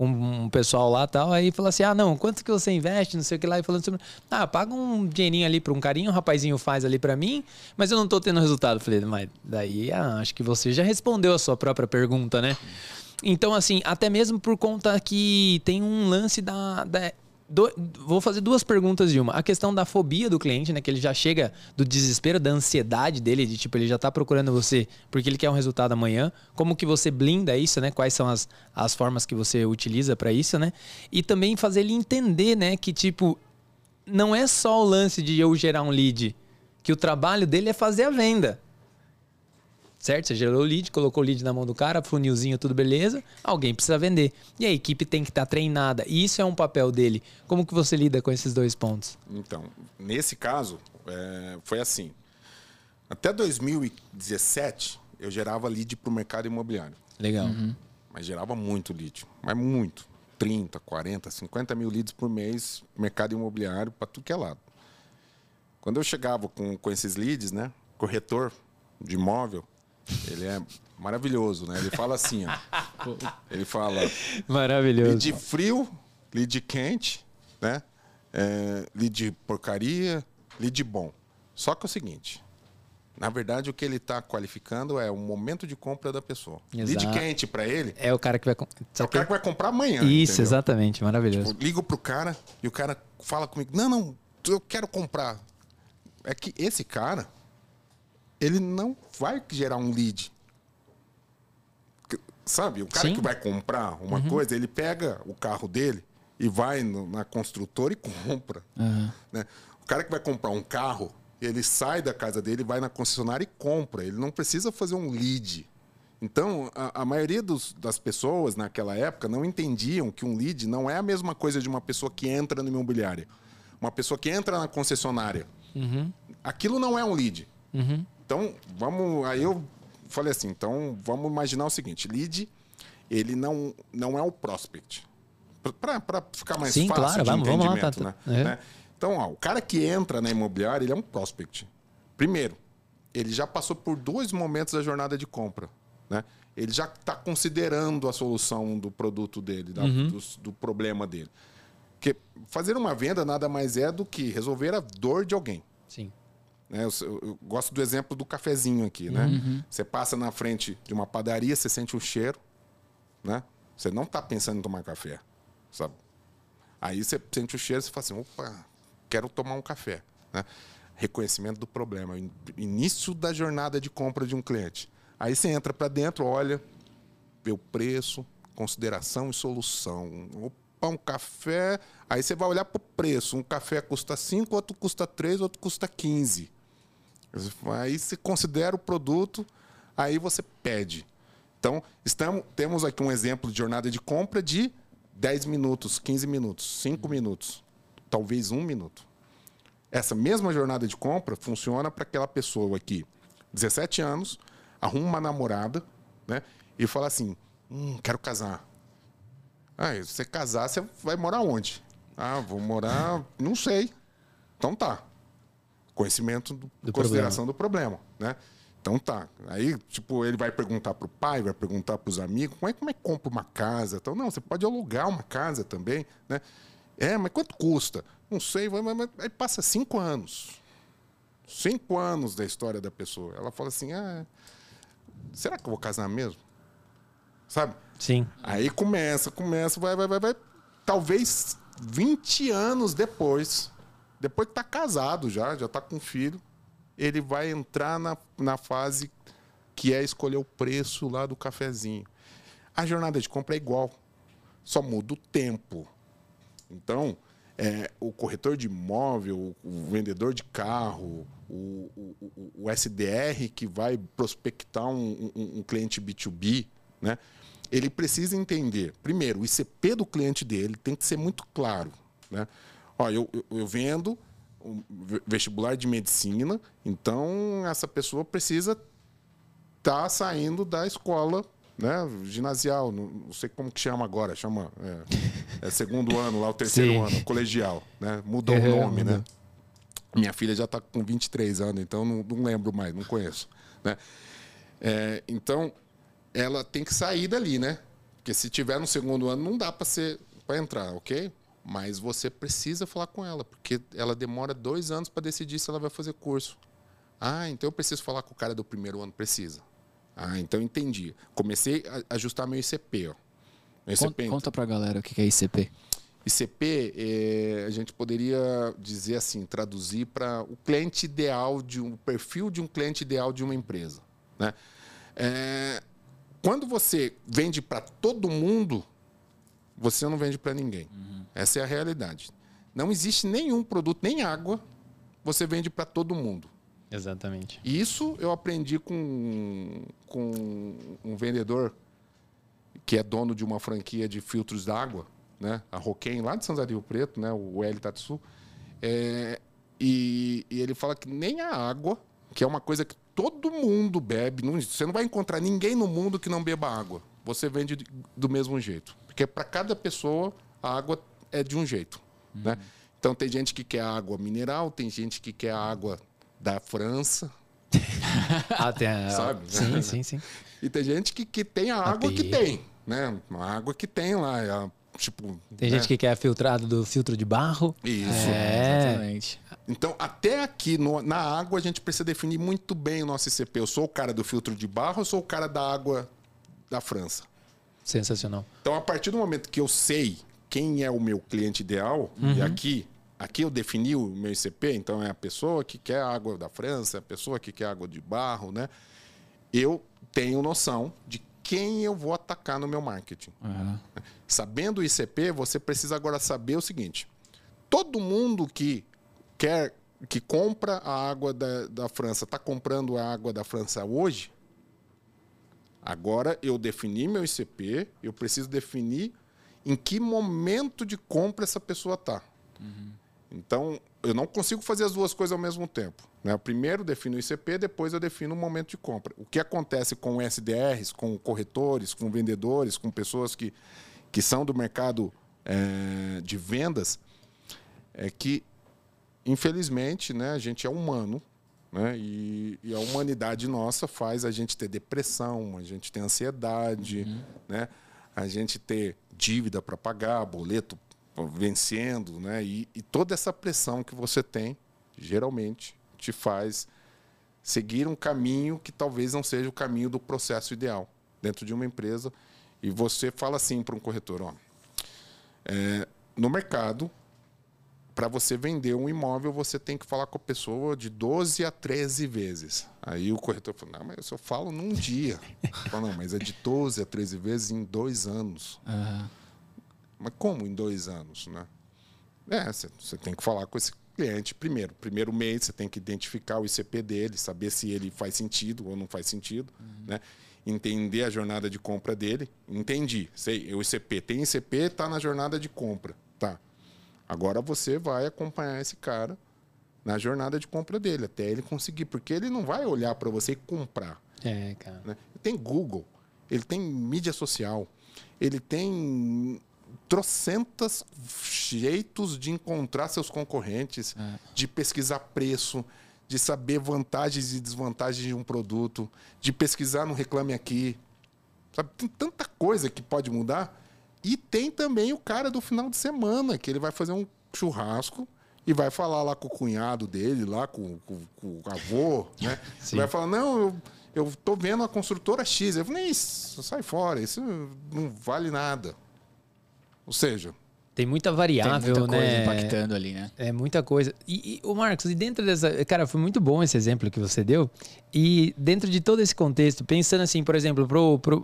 com um pessoal lá tal, aí fala assim: ah, não, quanto que você investe, não sei o que lá, e falando sobre. Ah, paga um dinheirinho ali pra um carinho, um rapazinho faz ali pra mim, mas eu não tô tendo resultado. Falei, mas daí ah, acho que você já respondeu a sua própria pergunta, né? Então, assim, até mesmo por conta que tem um lance da. da- do- vou fazer duas perguntas de uma. A questão da fobia do cliente, né? Que ele já chega do desespero, da ansiedade dele, de tipo, ele já tá procurando você porque ele quer um resultado amanhã. Como que você blinda isso, né? Quais são as, as formas que você utiliza para isso, né? E também fazer ele entender, né? Que, tipo, não é só o lance de eu gerar um lead, que o trabalho dele é fazer a venda. Certo? Você gerou o lead, colocou o lead na mão do cara, funilzinho, tudo beleza. Alguém precisa vender. E a equipe tem que estar treinada. E isso é um papel dele. Como que você lida com esses dois pontos?
Então, nesse caso, é, foi assim. Até 2017, eu gerava lead para o mercado imobiliário.
Legal.
Mas gerava muito lead. Mas muito. 30, 40, 50 mil leads por mês, mercado imobiliário, para tudo que é lado. Quando eu chegava com, com esses leads, né? Corretor de imóvel, ele é maravilhoso, né? Ele fala assim, ó. Ele fala
Maravilhoso.
lead frio, lead quente, né? É, lead porcaria, lead bom. Só que é o seguinte, na verdade o que ele está qualificando é o momento de compra da pessoa. Lead
Exato.
quente para ele
É o cara que vai.
é o cara que vai comprar amanhã.
Isso,
entendeu?
exatamente. Maravilhoso.
Eu ligo pro cara e o cara fala comigo: Não, não, eu quero comprar. É que esse cara, ele não vai gerar um lead. Sabe? O cara
Sim.
que vai comprar uma coisa, ele pega o carro dele e vai no- na construtora e compra. né? O cara que vai comprar um carro, ele sai da casa dele, vai na concessionária e compra. Ele não precisa fazer um lead. Então, a, a maioria dos- das pessoas naquela época não entendiam que um lead não é a mesma coisa de uma pessoa que entra no imobiliário. Uma pessoa que entra na concessionária. Aquilo não é um lead. Então, vamos. Aí eu falei assim: então vamos imaginar o seguinte: lead, ele não, não é o prospect. Para ficar mais
Sim,
fácil
claro,
de
vamos- vamos lá,
entendimento,
tá-
né?
é.
Né? Então, ó, o cara que entra na imobiliária, ele é um prospect. Primeiro, ele já passou por dois momentos da jornada de compra. Né? Ele já está considerando a solução do produto dele, da-
Uhum.
do, do problema dele. Porque fazer uma venda nada mais é do que resolver a dor de alguém.
Sim.
Né? Eu, eu- gosto do exemplo do cafezinho aqui, né? Você passa na frente de uma padaria, você sente um cheiro, né? Você não está pensando em tomar café, sabe? Aí você sente o cheiro, você fala assim, opa, quero tomar um café, né? Reconhecimento do problema, in- início da jornada de compra de um cliente. Aí você entra para dentro, olha, vê o preço, consideração e solução. Opa, um café. Aí você vai olhar para o preço. Um café custa 5, outro custa 3, outro custa 15. Aí você considera o produto, aí você pede. Então, estamos, temos aqui um exemplo de jornada de compra de 10 minutos, 15 minutos, 5 minutos, talvez um minuto. Essa mesma jornada de compra funciona para aquela pessoa aqui, 17 anos, arruma uma namorada, né? E fala assim: hum, quero casar. Ah, se você casar, você vai morar onde? Ah, vou morar, não sei. Então tá. Conhecimento do,
Do
consideração do problema, né? Então tá. Aí, tipo, ele vai perguntar pro pai, vai perguntar pros amigos, como é, como é que compra uma casa? Então, não, você pode alugar uma casa também, né? É, mas quanto custa? Não sei, vai- mas, mas aí passa cinco anos. Cinco anos da história da pessoa. Ela fala assim, ah, será que eu vou casar mesmo? sabe?
Sim.
Aí começa, começa, vai, vai, vai, vai. Talvez 20 anos depois, depois que tá casado já, já tá com filho, ele vai entrar na, na fase que é escolher o preço lá do cafezinho. A jornada de compra é igual, só muda o tempo. Então, é, o corretor de imóvel, o vendedor de carro, o, o, o SDR que vai prospectar um, um, um cliente B2B, né? ele precisa entender, primeiro, o ICP do cliente dele tem que ser muito claro. Né? Ó, eu, eu, eu vendo um vestibular de medicina, então essa pessoa precisa estar tá saindo da escola né, ginasial, não sei como que chama agora, chama é, é segundo ano lá, o terceiro Sim. ano, colegial, né? Mudou é, o nome, né? Minha filha já está com 23 anos, então não, não lembro mais, não conheço, né? É, então ela tem que sair dali, né? Porque se tiver no segundo ano, não dá para ser para entrar, ok? Mas você precisa falar com ela, porque ela demora dois anos para decidir se ela vai fazer curso. Ah, então eu preciso falar com o cara do primeiro ano. Precisa. Ah, então entendi. Comecei a ajustar meu ICP. Ó.
Meu ICP conta, conta para a galera o que é ICP.
ICP, é, a gente poderia dizer assim, traduzir para o cliente ideal de um o perfil de um cliente ideal de uma empresa, né? É, quando você vende para todo mundo, você não vende para ninguém. Uhum. Essa é a realidade. Não existe nenhum produto, nem água, você vende para todo mundo.
Exatamente.
Isso eu aprendi com, com um vendedor que é dono de uma franquia de filtros d'água, né? A Roquem, lá de São Rio Preto, né? O L Tatsu. É, e, e ele fala que nem a água, que é uma coisa que todo mundo bebe. Não, você não vai encontrar ninguém no mundo que não beba água. Você vende do mesmo jeito. Porque para cada pessoa, a água é de um jeito. Uhum. Né? Então, tem gente que quer água mineral, tem gente que quer água da França.
ah, tem a... Sabe? Sim, sim, sim.
E tem gente que, que tem a água a que tem. Né? A água que tem lá. É a, tipo,
tem né? gente que quer filtrado do filtro de barro.
Isso.
É. Exatamente.
Então, até aqui no, na água, a gente precisa definir muito bem o nosso ICP. Eu sou o cara do filtro de barro ou sou o cara da água da França?
Sensacional.
Então, a partir do momento que eu sei quem é o meu cliente ideal, uhum. e aqui, aqui eu defini o meu ICP, então é a pessoa que quer água da França, a pessoa que quer água de barro, né? Eu tenho noção de quem eu vou atacar no meu marketing. Uhum. Sabendo o ICP, você precisa agora saber o seguinte: todo mundo que quer que compra a água da, da França está comprando a água da França hoje? Agora eu defini meu ICP, eu preciso definir em que momento de compra essa pessoa está. Uhum. Então, eu não consigo fazer as duas coisas ao mesmo tempo. Né? Primeiro defino o ICP, depois eu defino o momento de compra. O que acontece com SDRs, com corretores, com vendedores, com pessoas que, que são do mercado é, de vendas, é que, infelizmente, né, a gente é humano, né? E, e, a humanidade nossa faz a gente ter depressão, a gente ter ansiedade, uhum. né? a gente ter dívida para pagar, boleto vencendo, né? E, e, toda essa pressão que você tem, geralmente, te faz seguir um caminho que talvez não seja o caminho do processo ideal dentro de uma empresa. E você fala assim para um corretor: ó, é, no mercado, para você vender um imóvel, você tem que falar com a pessoa de 12 a 13 vezes. Aí o corretor falou, não, mas eu falo num dia. Falo, não, mas é de 12 a 13 vezes em dois anos. Uhum. Mas como em dois anos, né? É, você tem que falar com esse cliente primeiro. Primeiro mês, você tem que identificar o ICP dele, saber se ele faz sentido ou não faz sentido, uhum. né? Entender a jornada de compra dele. Entendi. Sei, o ICP tem ICP, está na jornada de compra. Tá. Agora você vai acompanhar esse cara na jornada de compra dele, até ele conseguir, porque ele não vai olhar para você e comprar.
É, cara.
Né? Ele tem Google, ele tem mídia social, ele tem trocentas jeitos de encontrar seus concorrentes, é. de pesquisar preço, de saber vantagens e desvantagens de um produto, de pesquisar no Reclame Aqui. Sabe? Tem tanta coisa que pode mudar e tem também o cara do final de semana, que ele vai fazer um churrasco e vai falar lá com o cunhado dele, lá com, com, com o avô, né? Vai falar, não, eu, eu tô vendo a construtora X. Eu falei, isso, sai fora, isso não vale nada. Ou seja,
tem muita variável,
Tem muita coisa
né?
impactando ali, né?
É muita coisa. E, e o Marcos, e dentro dessa. Cara, foi muito bom esse exemplo que você deu. E dentro de todo esse contexto, pensando assim, por exemplo,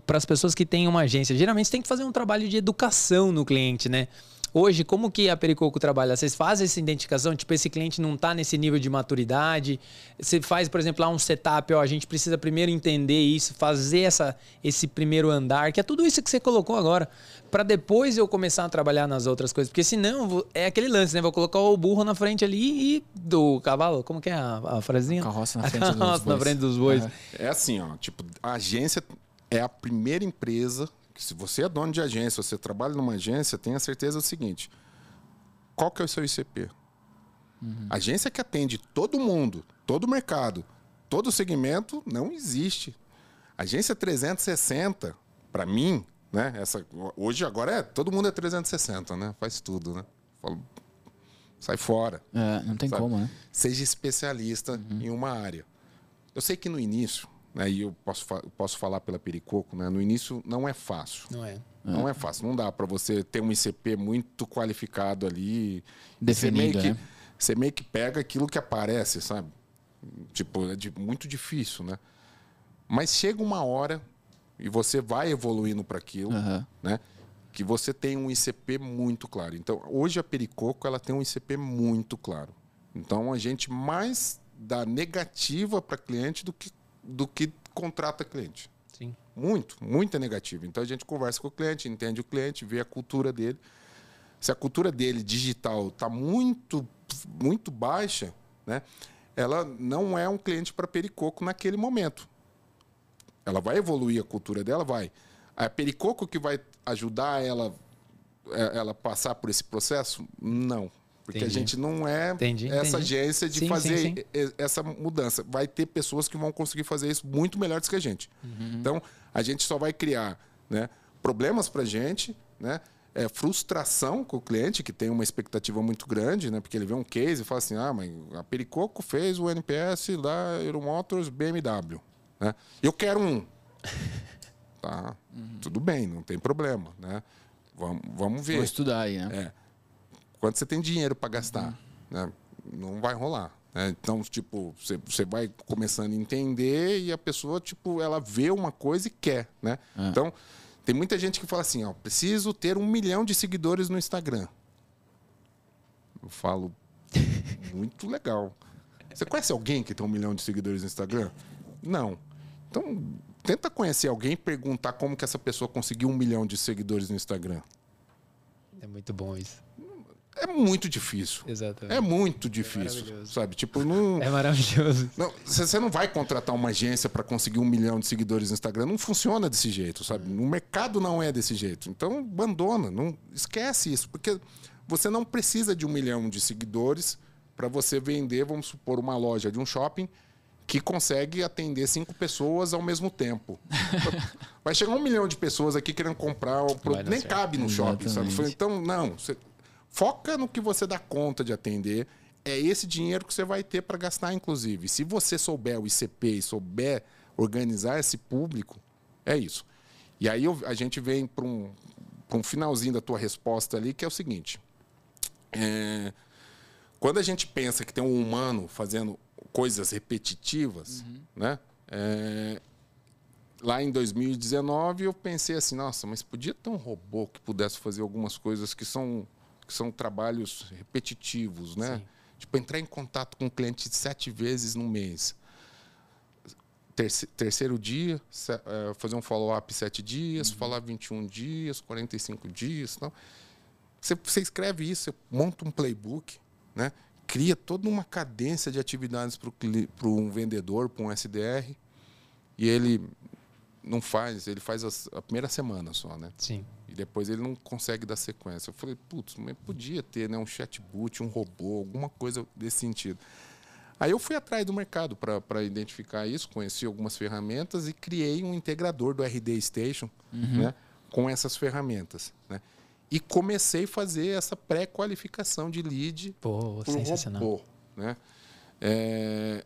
para as pessoas que têm uma agência, geralmente você tem que fazer um trabalho de educação no cliente, né? Hoje, como que a Pericoco trabalha? Vocês fazem essa identificação? Tipo, esse cliente não está nesse nível de maturidade? Você faz, por exemplo, lá um setup, ó, a gente precisa primeiro entender isso, fazer essa, esse primeiro andar, que é tudo isso que você colocou agora, para depois eu começar a trabalhar nas outras coisas. Porque senão, é aquele lance, né? Vou colocar o burro na frente ali e do cavalo, como que é a, a frasinha?
Carroça na frente
a
dos
carroça
bois.
na frente dos bois.
Aham.
É assim, ó, tipo, a agência é a primeira empresa se você é dono de agência, você trabalha numa agência, tenha certeza do seguinte: qual que é o seu ICP? A agência que atende todo mundo, todo mercado, todo segmento, não existe. Agência 360, para mim, né? Essa, hoje agora é todo mundo é 360, né? Faz tudo, né? Falo, sai fora.
É, não tem
Sabe?
como, né?
seja especialista em uma área. Eu sei que no início, né, e eu posso, fa- posso falar pela Pericoco, né, no início não é fácil.
Não é?
Não é fácil. Não dá para você ter um ICP muito qualificado ali.
Definido,
você meio, que,
né?
você meio que pega aquilo que aparece, sabe? Tipo, é de- muito difícil, né? Mas chega uma hora e você vai evoluindo para aquilo,
Aham.
né? Que você tem um ICP muito claro. Então, hoje a Pericoco ela tem um ICP muito claro. Então, a gente mais dá negativa para cliente do que, do que contrata cliente.
Sim.
Muito, muita negativa. Então, a gente conversa com o cliente, entende o cliente, vê a cultura dele. Se a cultura dele digital está muito, muito baixa, né? Ela não é um cliente para Pericoco naquele momento. Ela vai evoluir a cultura dela, vai. A Pericoco que vai ajudar ela é, ela passar por esse processo? Não. Porque
Entendi.
a gente não é
Entendi,
essa
entendi.
agência de
Sim,
fazer
sim, sim.
essa mudança. Vai ter pessoas que vão conseguir fazer isso muito melhor do que a gente. Então, a gente só vai criar né, problemas para a gente, né, é, frustração com o cliente, que tem uma expectativa muito grande, né, porque ele vê um case e fala assim: ah, mas a Pericoco fez o NPS da Euromotors BMW. Né? Eu quero um. Tá, tudo bem, não tem problema. Né? Vamos, vamos ver.
Vou estudar aí, né?
É. Quanto você tem dinheiro para gastar? Né? Não vai rolar. né? Então, tipo, você, você vai começando a entender e a pessoa, tipo, ela vê uma coisa e quer, né? Então, tem muita gente que fala assim, ó, preciso ter um milhão de seguidores no Instagram. Eu falo, muito legal. Você conhece alguém que tem um milhão de seguidores no Instagram? Não. Então, tenta conhecer alguém e perguntar como que essa pessoa conseguiu um milhão de seguidores no Instagram.
É muito bom isso.
É muito difícil.
Exatamente.
É muito difícil,
maravilhoso.
sabe? Tipo, não,
É maravilhoso.
não, você não vai contratar uma agência para conseguir um milhão de seguidores no Instagram. Não funciona desse jeito, sabe? No mercado não é desse jeito. Então, abandona, não esquece isso, porque você não precisa de um milhão de seguidores para você vender, vamos supor, uma loja de um shopping que consegue atender cinco pessoas ao mesmo tempo. Vai chegar um milhão de pessoas aqui querendo comprar o produto, nem
certo.
cabe no shopping, sabe?
Exatamente.
Então, não, você foca no que você dá conta de atender. É esse dinheiro que você vai ter para gastar, inclusive. Se você souber o ICP e souber organizar esse público, é isso. E aí eu- a gente vem para um, pra um finalzinho da tua resposta ali, que é o seguinte. É, quando a gente pensa que tem um humano fazendo coisas repetitivas, né? É, lá em 2019 eu pensei assim, nossa, mas podia ter um robô que pudesse fazer algumas coisas que são, que são trabalhos repetitivos, né? Tipo, entrar em contato com o cliente sete vezes no mês. Terce- terceiro dia, eh, fazer um follow-up sete dias, falar 21 dias, 45 dias. Tal. Você, você escreve isso, monta um playbook, né? cria toda uma cadência de atividades para um vendedor, para um SDR, e ele não faz, ele faz a primeira semana só, né?
Sim.
Depois ele não consegue dar sequência. Eu falei, putz, mas podia ter né, um chatbot, um robô, alguma coisa desse sentido. Aí eu fui atrás do mercado para identificar isso, conheci algumas ferramentas e criei um integrador do RD Station né, com essas ferramentas. Né? e comecei a fazer essa pré-qualificação de lead
Pô, sensacional.
robô, né? É,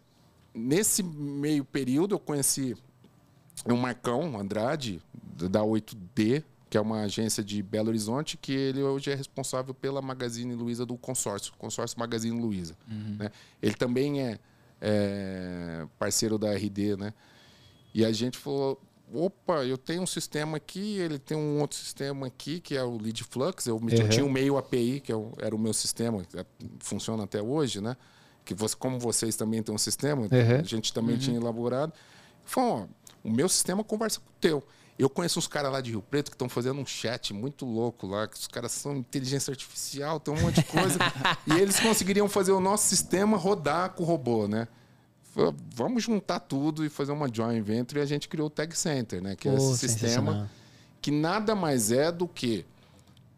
nesse meio período eu conheci o Marcão Andrade da 8D, que é uma agência de Belo Horizonte, que ele hoje é responsável pela Magazine Luiza do consórcio, consórcio Magazine Luiza. Né? Ele também é, é parceiro da RD, né? E a gente falou, opa, eu tenho um sistema aqui, ele tem um outro sistema aqui, que é o Lead Flux. Eu, me- eu
Uhum.
tinha um meio API, que é era o meu sistema, que é- funciona até hoje, né? Que você, como vocês também têm um sistema,
Uhum.
a gente também tinha elaborado. Falou, ó, o meu sistema conversa com o teu. Eu conheço uns caras lá de Rio Preto que estão fazendo um chat muito louco lá, que os caras são inteligência artificial, tem um monte de coisa. e eles conseguiriam fazer o nosso sistema rodar com o robô, né? Falei, Vamos juntar tudo e fazer uma joint venture e a gente criou o Tag Center, né? Que é
Pô,
esse sistema que nada mais é do que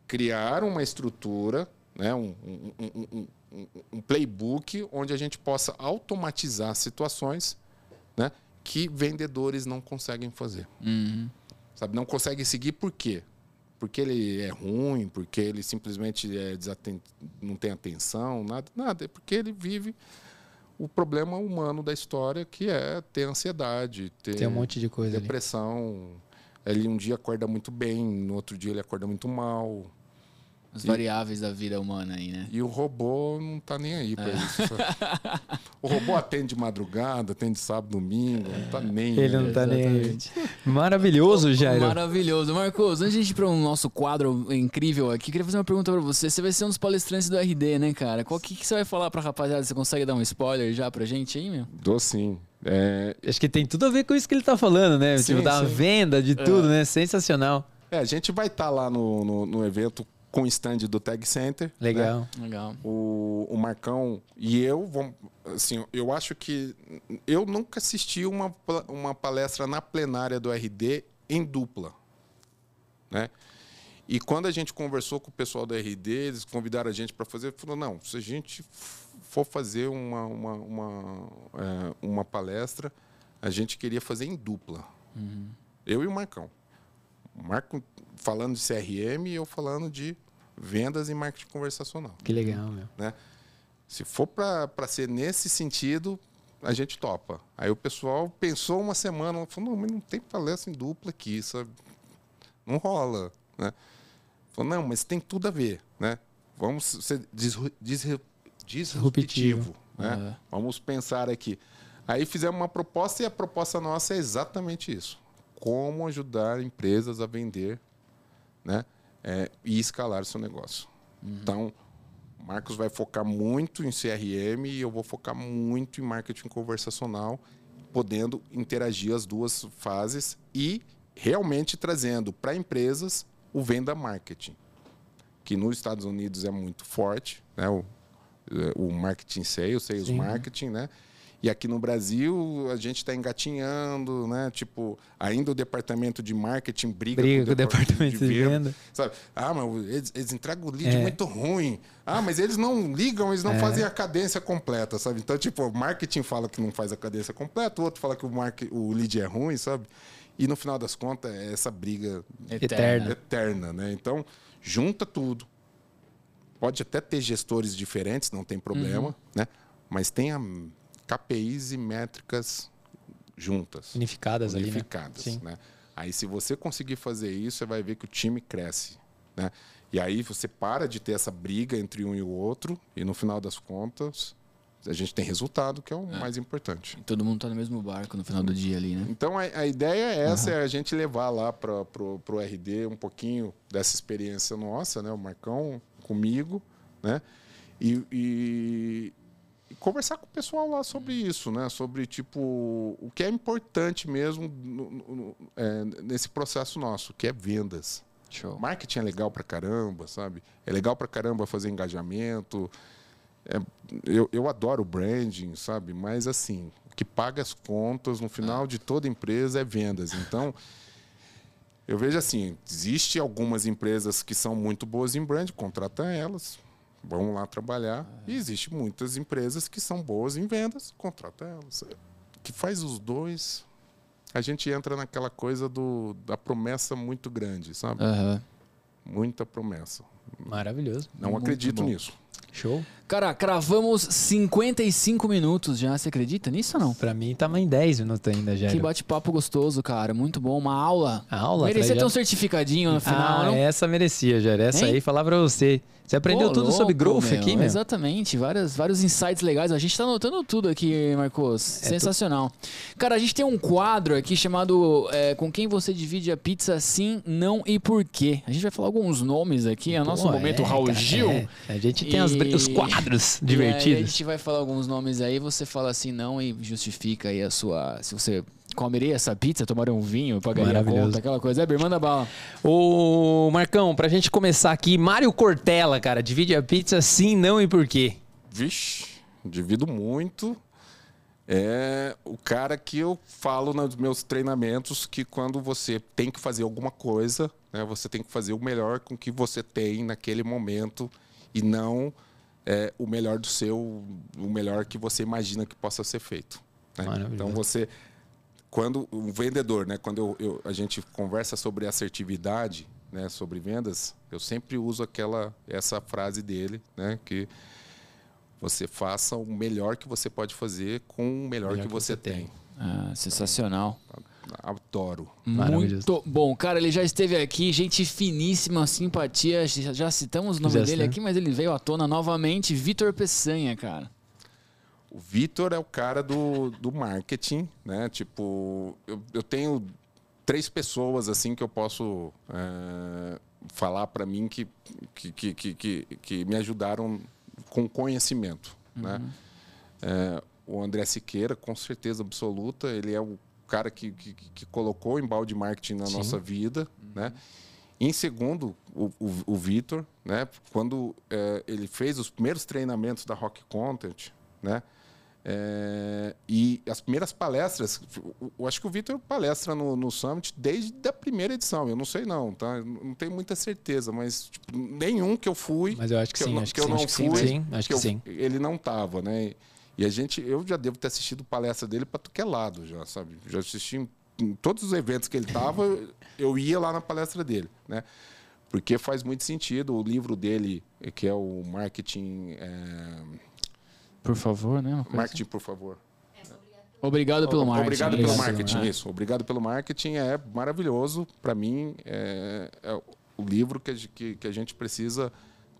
criar uma estrutura, né? um- um- um- um playbook onde a gente possa automatizar situações né? que vendedores não conseguem fazer.
Uhum.
Sabe? Não conseguem seguir por quê? Porque ele é ruim, porque ele simplesmente é não tem atenção, nada, nada. É porque ele vive o problema humano da história, que é ter ansiedade, ter
Tem um monte de coisa ali.
depressão. Ele um dia acorda muito bem, no outro dia ele acorda muito mal.
As variáveis da vida humana aí, né?
E o robô não tá nem aí pra isso. sabe? o robô atende de madrugada, atende sábado, domingo, não tá nem
Ele
aí.
não tá nem aí.
Exatamente.
Maravilhoso, Jairo.
Maravilhoso. Marcos, antes de ir para o nosso quadro incrível aqui, queria fazer uma pergunta para você. Você vai ser um dos palestrantes do RD, né, cara? Qual que, que você vai falar pra rapaziada? Você consegue dar um spoiler já pra gente aí, meu?
Dou sim. É,
Acho que tem tudo a ver com isso que ele tá falando, né?
Sim,
tipo, da
sim.
venda, de tudo, né? Sensacional.
é, a gente vai estar lá no, no, no evento com o stand do Tag Center. né?
Legal.
Legal.
O, o Marcão e eu vamos. Assim, eu acho que eu nunca assisti uma, uma palestra na plenária do RD em dupla. Né? E quando a gente conversou com o pessoal da RD, eles convidaram a gente para fazer, falou: não, se a gente for fazer uma, uma, uma, é, uma palestra, a gente queria fazer em dupla. Eu e o Marcão. O Marco falando de CRM e eu falando de vendas e marketing conversacional.
Que legal, meu.
Né? Se for para ser nesse sentido, a gente topa. Aí o pessoal pensou uma semana, falou, não, mas não tem palestra em dupla aqui, sabe? Não rola, né? Falou, não, mas tem tudo a ver, né? Vamos ser disru- disru- disruptivo, né?
Aham.
Vamos pensar aqui. Aí fizemos uma proposta e a proposta nossa é exatamente isso. Como ajudar empresas a vender né? É, e escalar seu negócio. Então, o Marcos vai focar muito em CRM e eu vou focar muito em marketing conversacional, podendo interagir as duas fases e realmente trazendo para empresas o venda marketing, que nos Estados Unidos é muito forte, né? O, é, o marketing sales, sales
Sim.
marketing, né? E aqui no Brasil a gente está engatinhando, né? Tipo, ainda o departamento de marketing briga,
Briga com o departamento de venda.
Sabe? Ah, mas eles, eles entregam o lead
É.
muito ruim. Ah, mas eles não ligam, eles não fazem a cadência completa, sabe? Então, tipo, o marketing fala que não faz a cadência completa, o outro fala que o, market, o lead é ruim, sabe? E no final das contas, é essa briga
Eterna.
eterna, né? Então, junta tudo. Pode até ter gestores diferentes, não tem problema,
Uhum.
né? Mas tenha KPIs e métricas juntas
Unificadas ali, né?
unificadas. Né? Aí, se você conseguir fazer isso, você vai ver que o time cresce. Né? E aí você para de ter essa briga entre um e o outro, e no final das contas, a gente tem resultado, que é o mais importante.
Todo mundo tá no mesmo barco no final do dia ali, né?
Então, a, a ideia é essa, é a gente levar lá para o RD um pouquinho dessa experiência nossa, né? o Marcão comigo, né? E, e- e conversar com o pessoal lá sobre isso, né? Sobre, tipo, o que é importante mesmo no- no- é, nesse processo nosso, que é vendas.
Show.
Marketing é legal pra caramba, sabe? É legal pra caramba fazer engajamento. É, eu, eu adoro branding, sabe? Mas assim, o que paga as contas no final de toda empresa é vendas. Então, eu vejo assim, existe algumas empresas que são muito boas em brand, contrata elas, vão lá trabalhar. E existe muitas empresas que são boas em vendas, contrata elas. Que faz os dois, a gente entra naquela coisa do, da promessa muito grande, sabe?
Aham.
muita promessa.
Maravilhoso.
Não
Muito
acredito
bom.
nisso.
Show.
Cara, cravamos 55 minutos já. Você acredita nisso ou não?
Pra mim tamo em 10 minutos ainda, já.
Que bate-papo gostoso, cara. Muito bom. Uma aula.
A aula
Merecia
atrás
ter um certificadinho no final,
ah,
não?
essa merecia, Jair. Essa
Hein?
aí, falar pra você. Você aprendeu
Pô,
tudo sobre
louco,
growth
meu.
aqui, meu?
Exatamente, vários, vários insights legais. A gente tá anotando tudo aqui, Marcos.
É
Sensacional. Cara, a gente tem um quadro aqui chamado é, Com quem você divide a pizza sim, não e por quê. A gente vai falar alguns nomes aqui. É o nosso momento
é,
Raul
cara,
Gil.
é. A gente tem as os quadros
E aí a
divertidos.
gente vai falar alguns nomes aí, você fala assim não e justifica aí a sua. Se você comeria essa pizza, tomaria um vinho, pagaria a conta, aquela coisa. É, manda bala.
Ô, Marcão, pra gente começar aqui, Mário Cortella, cara, divide a pizza sim, não e por quê?
Vixe, divido muito. É o cara que eu falo nos meus treinamentos que quando você tem que fazer alguma coisa, né, você tem que fazer o melhor com o que você tem naquele momento e não é, o melhor do seu, o melhor que você imagina que possa ser feito. né? Então você, quando o vendedor, né, quando eu, eu- a gente conversa sobre assertividade, né, sobre vendas, eu sempre uso aquela essa frase dele, né, que você faça o melhor que você pode fazer com o melhor, que, você tem.
Ah, sensacional.
Adoro.
Muito bom. Cara, ele já esteve aqui, gente finíssima, simpatia. Já citamos o nome dele
citamos.
aqui, mas ele veio à tona novamente. Vitor Peçanha, cara.
O Vitor é o cara do, do marketing, né? Tipo, eu, eu tenho três pessoas assim que eu posso é, falar para mim que que, que, que, que, que me ajudaram com conhecimento, né? É, o André Siqueira, com certeza absoluta, ele é o cara que, que, que colocou o embalde marketing na
Sim.
nossa vida, né? Em segundo, o, o, o Vitor, né? Quando é, ele fez os primeiros treinamentos da Rock Content, né? É, e as primeiras palestras, eu- eu acho que o Vitor palestra no, no Summit desde a primeira edição. Eu não sei não, tá? Eu não tenho muita certeza, mas tipo, nenhum que eu fui,
Mas eu acho que,
que eu
sim,
não-
acho
que
que,
eu
sim,
não
acho que sim,
fui,
sim, acho que,
eu-
sim.
ele não tava, né? E a gente, eu já devo ter assistido palestra dele para que lado, já sabe? Já assisti em, em todos os eventos que ele tava, eu ia lá na palestra dele, né? Porque faz muito sentido o livro dele, que é o marketing, é,
Por favor, né?
Marketing por favor.
assim. Obrigado pelo marketing.
Obrigado pelo marketing,
É.
isso. Obrigado pelo marketing é maravilhoso. Para mim, é, é o livro que a gente precisa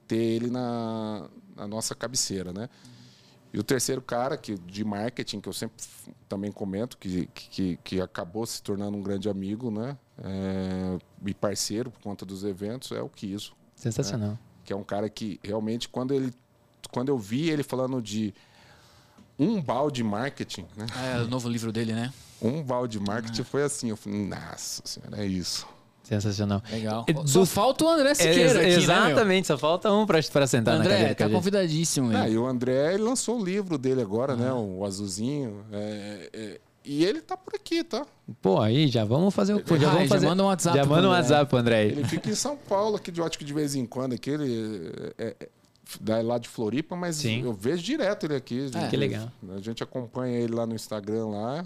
ter ele na, na nossa cabeceira, né? E o terceiro cara que, de marketing, que eu sempre também comento, que, que, que acabou se tornando um grande amigo, né? É, e parceiro por conta dos eventos, é o Kiso
Sensacional.
que é um cara que realmente quando ele quando eu vi ele falando de um balde marketing, né?
É, o novo livro dele, né?
Um balde marketing foi assim, eu falei, nossa senhora, é isso.
Sensacional.
Legal.
É,
Só
do-
falta o André
É,
Siqueira aqui, né,
exatamente, só falta um pra, pra sentar na
André,
cadeira.
tá convidadíssimo.
Ah,
ele.
e o André ele lançou o livro dele agora,
Ah.
né? O azulzinho. é, é, e ele tá por aqui, tá?
Pô, aí já vamos fazer o. Pô, já
Ah,
vamos
já
fazer.
manda um WhatsApp
Já manda um
André.
WhatsApp pro André.
Ele fica em São Paulo, aqui de que de vez em quando, aqui ele é, é, da- lá de Floripa, mas
Sim.
eu vejo direto ele aqui.
É.
Que legal.
A gente acompanha ele lá no Instagram lá.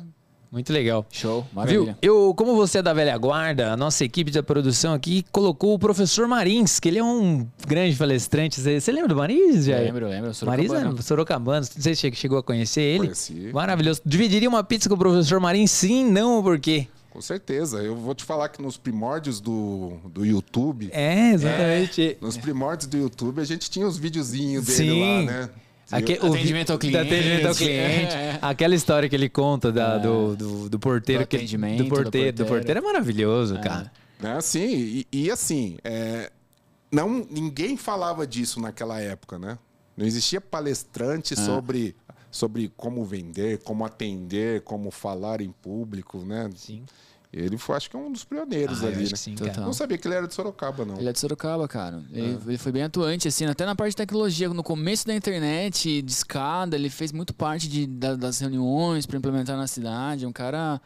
Muito legal.
Show,
Viu?
maravilha.
Eu, como você é da velha guarda, a nossa equipe de produção aqui colocou o professor Marins, que ele é um grande palestrante. Você lembra do Marins, Jair?
Lembro, lembro.
Marins
Sorocabana.
é Sorocabano. Não sei se che- chegou a conhecer ele.
Conheci.
Maravilhoso. Dividiria uma pizza com o professor Marins? Sim, não, por quê?
Com certeza. Eu vou te falar que nos primórdios do, do YouTube,
É, exatamente.
nos primórdios do YouTube, a gente tinha os videozinhos dele
Sim.
lá, né?
Aque-
Atendimento ao cliente.
Atendimento ao cliente.
É.
Aquela história que ele conta da- do, do, do porteiro.
Do
que-
atendimento,
do
do
porteiro. Do
porteiro.
porteiro é maravilhoso, cara.
Né, Assim, e, e assim, é, não, ninguém falava disso naquela época, né? Não existia palestrante
Ah.
sobre, sobre como vender, como atender, como falar em público, né?
Sim.
Ele foi, acho que é um dos pioneiros
Ah, eu
ali,
acho
né?
que sim,
Total.
cara.
Não sabia que ele era de Sorocaba, não.
Ele é de Sorocaba, cara. Ele, ele foi bem atuante, assim, até na parte de tecnologia. No começo da internet, de escada, ele fez muito parte de, da- das reuniões para implementar na cidade. Um cara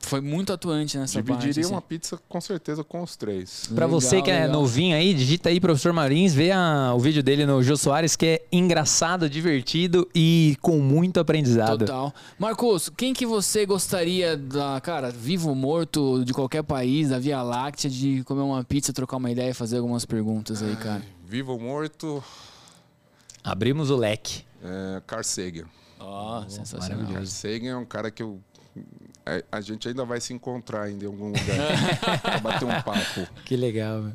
foi muito atuante nessa parte.
Dividiria
assim.
uma pizza com certeza com os três.
Pra você que é
legal.
novinho aí, digita aí, professor Marins, vê a- o vídeo dele no Jô Soares, que é engraçado, divertido e com muito aprendizado.
Total. Marcos, quem que você gostaria, da, cara, vivo ou morto, de qualquer país, da Via Láctea, de comer uma pizza, trocar uma ideia e fazer algumas perguntas aí, cara?
Vivo ou morto,
Abrimos o leque.
é, Carl Sagan.
Ó, sensacional.
Carl Sagan é um cara que eu... A, a gente ainda vai se encontrar ainda em algum lugar pra bater um papo.
Que legal, meu.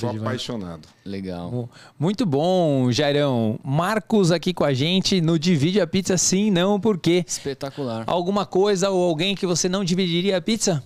Sou
demais.
apaixonado.
Legal.
Mu- Muito bom, Jairão. Marcos aqui com a gente no Divide a Pizza Sim, Não, por quê?
Espetacular.
Alguma coisa ou alguém que você não dividiria a pizza?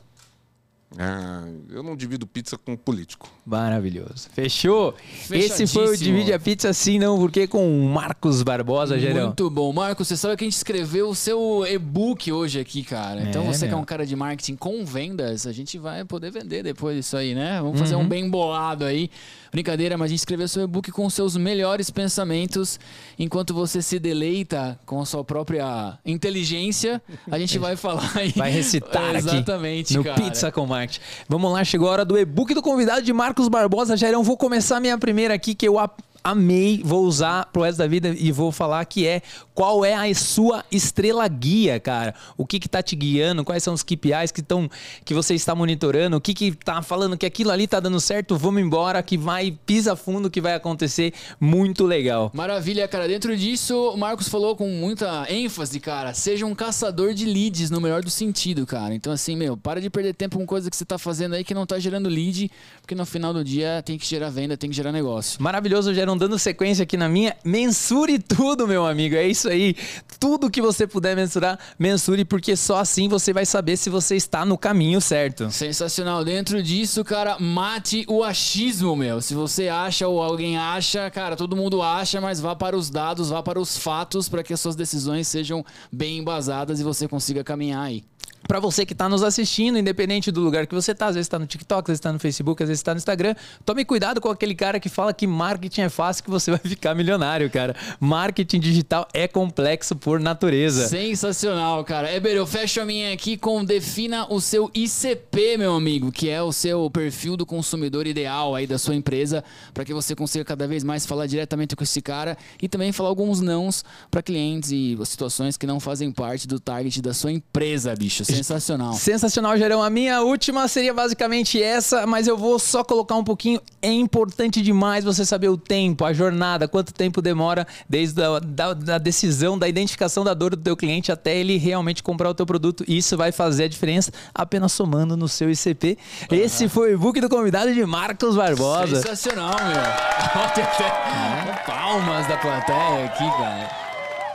Ah, eu não divido pizza com político.
Maravilhoso. Fechou? Esse foi o. Divide a Pizza Sim, Não, por quê? Com o Marcos Barbosa, Jairão.
Muito bom. Marcos, você sabe que a gente escreveu o seu e-book hoje aqui, cara. Então
É,
você que é
meu.
um cara de marketing com vendas, a gente vai poder vender depois disso aí, né? Vamos fazer
Uhum.
um bem bolado aí. Brincadeira, mas a gente escreveu seu e-book com seus melhores pensamentos. Enquanto você se deleita com a sua própria inteligência, a gente vai falar aí.
Vai recitar aqui
Exatamente,
no
cara.
Pizza com Marketing. Vamos lá, chegou a hora do e-book do convidado de Marcos Barbosa. Jairão, vou começar minha primeira aqui que eu a- amei, vou usar pro resto da vida e vou falar que é qual é a sua estrela guia, cara. O que que tá te guiando, quais são os KPIs que estão que você está monitorando, o que que tá falando que aquilo ali tá dando certo, vamos embora, que vai pisa fundo que vai acontecer muito legal.
Maravilha, cara. Dentro disso, o Marcos falou com muita ênfase, cara. Seja um caçador de leads no melhor do sentido, cara. Então, assim, meu, para de perder tempo com coisa que você tá fazendo aí que não tá gerando lead, porque no final do dia tem que gerar venda, tem que gerar negócio.
Maravilhoso, Gerão, dando sequência aqui na minha. Mensure tudo, meu amigo. É isso aí. Tudo que você puder mensurar, mensure, porque só assim você vai saber se você está no caminho certo.
Sensacional. Dentro disso, cara, mate o achismo, meu. Se você acha ou alguém acha, cara, todo mundo acha, mas vá para os dados, vá para os fatos para que as suas decisões sejam bem embasadas e você consiga caminhar aí.
Pra você que tá nos assistindo, independente do lugar que você tá, às vezes tá no TikTok, às vezes tá no Facebook, às vezes tá no Instagram, tome cuidado com aquele cara que fala que marketing é fácil que você vai ficar milionário, cara. Marketing digital é complexo por natureza.
Sensacional, cara. Eber, eu fecho a minha aqui com defina o seu ICP, meu amigo, que é o seu perfil do consumidor ideal aí da sua empresa, para que você consiga cada vez mais falar diretamente com esse cara e também falar alguns nãos para clientes e situações que não fazem parte do target da sua empresa, bicho. Sensacional.
Sensacional, Gerão. A minha última seria basicamente essa, mas eu vou só colocar um pouquinho. É importante demais você saber o tempo, a jornada, quanto tempo demora desde a da, da decisão, da identificação da dor do teu cliente até ele realmente comprar o teu produto. Isso vai fazer a diferença apenas somando no seu ICP. Esse foi o e-book do convidado de Marcos Barbosa.
Sensacional, meu. Palmas da plateia aqui, cara.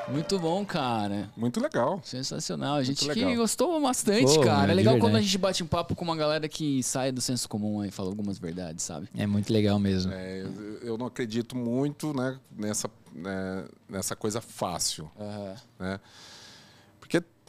Muito bom, cara.
Muito legal.
Sensacional. A gente que gostou bastante,
Pô,
cara. É legal quando a gente bate um papo com uma galera que sai do senso comum e fala algumas verdades, sabe?
É muito legal mesmo.
É, eu- não acredito muito né, nessa, né, nessa coisa fácil. Né?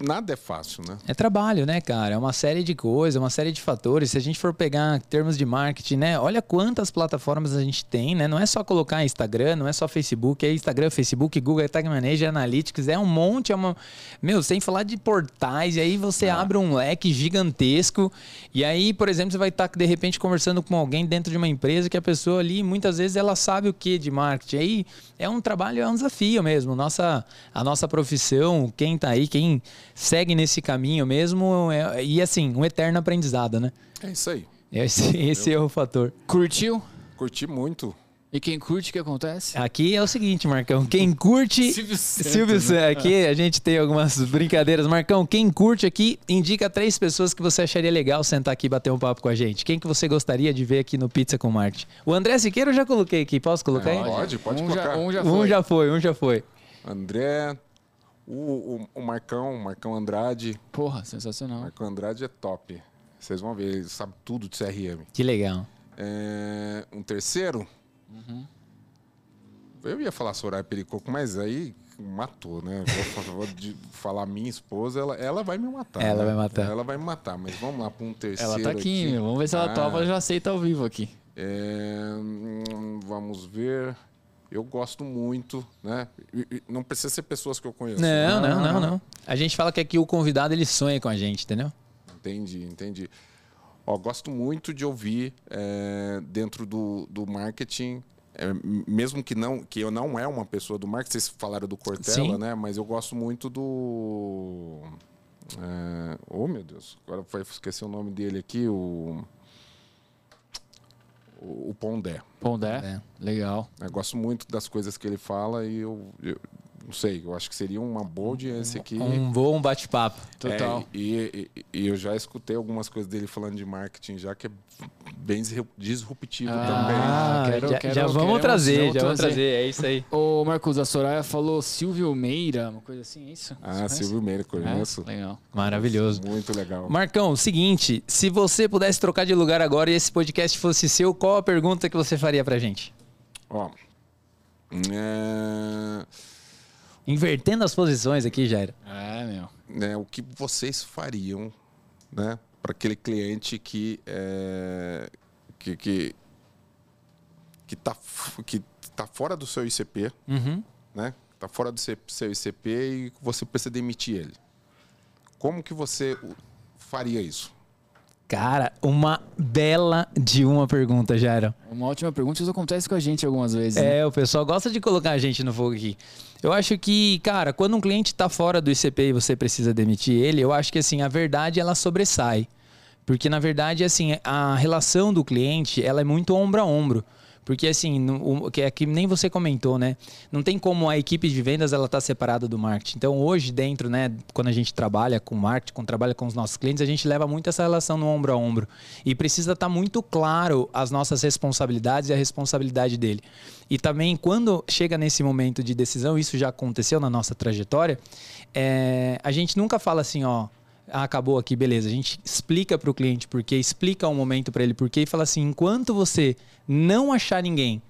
Nada é fácil, né?
É trabalho, né, cara? É uma série de coisas, uma série de fatores. Se a gente for pegar termos de marketing, né? Olha quantas plataformas a gente tem, né? Não é só colocar Instagram, não é só Facebook, é Instagram, Facebook, Google, é Tag Manager, Analytics, é um monte, é uma... Meu, sem falar de portais, e aí você abre um leque gigantesco, e aí, por exemplo, você vai estar, de repente, conversando com alguém dentro de uma empresa que a pessoa ali, muitas vezes, ela sabe o que de marketing. Aí é um trabalho, é um desafio mesmo. Nossa, a nossa profissão, quem tá aí, quem segue nesse caminho mesmo, é- e assim, um eterno aprendizado, né?
É isso aí.
Esse, esse é o fator.
Curtiu?
Curti muito.
E quem curte, o que acontece?
Aqui é o seguinte, Marcão. Quem curte.
Silvio Santos,
Silvio
né?
Aqui a gente tem algumas brincadeiras. Marcão, quem curte aqui, indica três pessoas que você acharia legal sentar aqui e bater um papo com a gente. Quem que você gostaria de ver aqui no Pizza com Marte? O André Siqueira eu já coloquei aqui. Posso colocar aí?
Pode, pode
um
colocar.
Já, um já
Um
foi.
já foi, um já foi.
André, o, o, o Marcão, o Marcão Andrade.
Porra, sensacional.
Marcão Andrade é top. Vocês vão ver, ele sabe tudo de CRM.
Que legal.
É, um terceiro. Eu ia falar Soraya Pericoco, mas aí matou, né? Vou, vou falar minha esposa, ela, ela vai me matar.
Ela
né?
vai matar.
Ela vai me matar, mas vamos lá para um terceiro.
Ela tá aqui, meu. Vamos ver se ela
Ah.
topa, já aceita ao vivo aqui.
É, hum, vamos ver. Eu gosto muito, né? Não precisa ser pessoas que eu conheço.
Não, não, não, não. A gente fala que aqui o convidado ele sonha com a gente, entendeu?
Entendi, entendi. Ó, gosto muito de ouvir é, dentro do, do marketing, é, mesmo que não que eu não é uma pessoa do marketing, vocês falaram do Cortella,
Sim.
né? Mas eu gosto muito do. É, oh, meu Deus, agora foi esqueci o nome dele aqui, o. O, Pondé.
Pondé,
É.
legal.
Eu gosto muito das coisas que ele fala e eu, eu não sei, eu acho que seria uma boa audiência aqui.
Um bom bate-papo.
Total.
É, e, e- e eu já escutei algumas coisas dele falando de marketing, já que é bem disru- disruptivo também.
Ah,
Ah,
quero-
já,
quero-
já vamos
queremos-
trazer, já vamos
trazer.
trazer. É isso aí.
Ô, Marcos, a Soraya falou Silvio Meira, uma coisa assim, é isso?
Ah? Silvio Meira,
É?
conheço.
Legal.
Maravilhoso.
Muito legal.
Marcão, seguinte, se você pudesse trocar de lugar agora e esse podcast fosse seu, qual a pergunta que você faria pra gente?
Ó, é,
Invertendo as posições aqui, Jairo.
É, meu.
né, o que vocês fariam né, para aquele cliente que é, que que que tá, f- que tá fora do seu ICP,
Uhum.
né? Tá fora do seu ICP e você precisa demitir ele. Como que você faria isso?
Cara, uma bela de uma pergunta, Jairo.
Uma ótima pergunta, isso acontece com a gente algumas vezes. né?
É, o pessoal gosta de colocar a gente no fogo aqui. Eu acho que, cara, quando um cliente tá fora do ICP e você precisa demitir ele, eu acho que assim, a verdade ela sobressai. Porque na verdade, assim, a relação do cliente, ela é muito ombro a ombro. Porque assim, o que é que nem você comentou, né? Não tem como a equipe de vendas ela tá separada do marketing. Então, hoje dentro, né, quando a gente trabalha com marketing, quando trabalha com os nossos clientes, a gente leva muito essa relação no ombro a ombro. E precisa estar muito claro as nossas responsabilidades e a responsabilidade dele. E também quando chega nesse momento de decisão, isso já aconteceu na nossa trajetória, é, a gente nunca fala assim, ó, ah, acabou aqui, beleza. A gente explica para o cliente por quê, explica o momento para ele por quê e fala assim: enquanto você não achar ninguém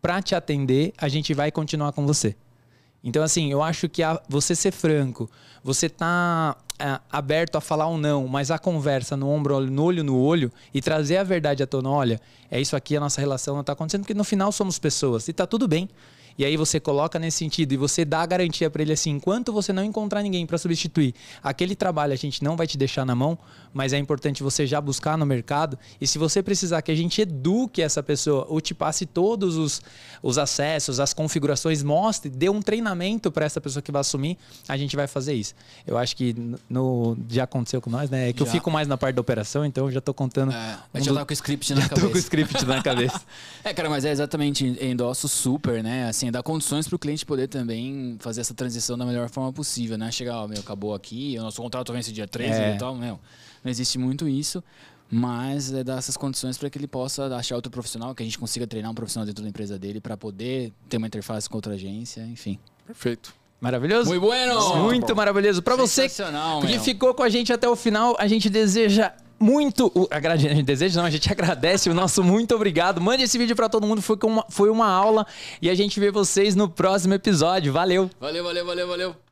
para te atender, a gente vai continuar com você. Então, assim, eu acho que a- você ser franco, você tá ah, aberto a falar ou não, mas a conversa no ombro, no olho no olho e trazer a verdade à tona, olha, é isso aqui, a nossa relação não tá acontecendo, porque no final somos pessoas e tá tudo bem. E aí você coloca nesse sentido e você dá a garantia para ele assim, enquanto você não encontrar ninguém para substituir aquele trabalho, a gente não vai te deixar na mão, mas é importante você já buscar no mercado. E se você precisar que a gente eduque essa pessoa ou te passe todos os, os acessos, as configurações, mostre, dê um treinamento para essa pessoa que vai assumir, a gente vai fazer isso. Eu acho que no, já aconteceu com nós, né? É que eu
Já.
fico mais na parte da operação, então eu já tô contando.
É,
um
eu já
do-
tava com o script na
já tô com o
cabeça.
script na cabeça.
É, cara, mas é exatamente, endosso super, né? Assim, dá condições para o cliente poder também fazer essa transição da melhor forma possível, né? Chegar, ó, meu, acabou aqui, o nosso contrato vence dia 13
É.
e tal, meu. Não existe muito isso, mas é dar essas condições para que ele possa achar outro profissional, que a gente consiga treinar um profissional dentro da empresa dele para poder ter uma interface com outra agência, enfim.
Perfeito.
Maravilhoso?
Muito bueno!
Muito maravilhoso. Para você que ficou com a gente até o final, a gente deseja muito. o- A gente deseja, não, a gente agradece o nosso muito obrigado. Mande esse vídeo para todo mundo, foi, uma, foi uma aula. E a gente vê vocês no próximo episódio. Valeu!
Valeu, valeu, valeu, valeu.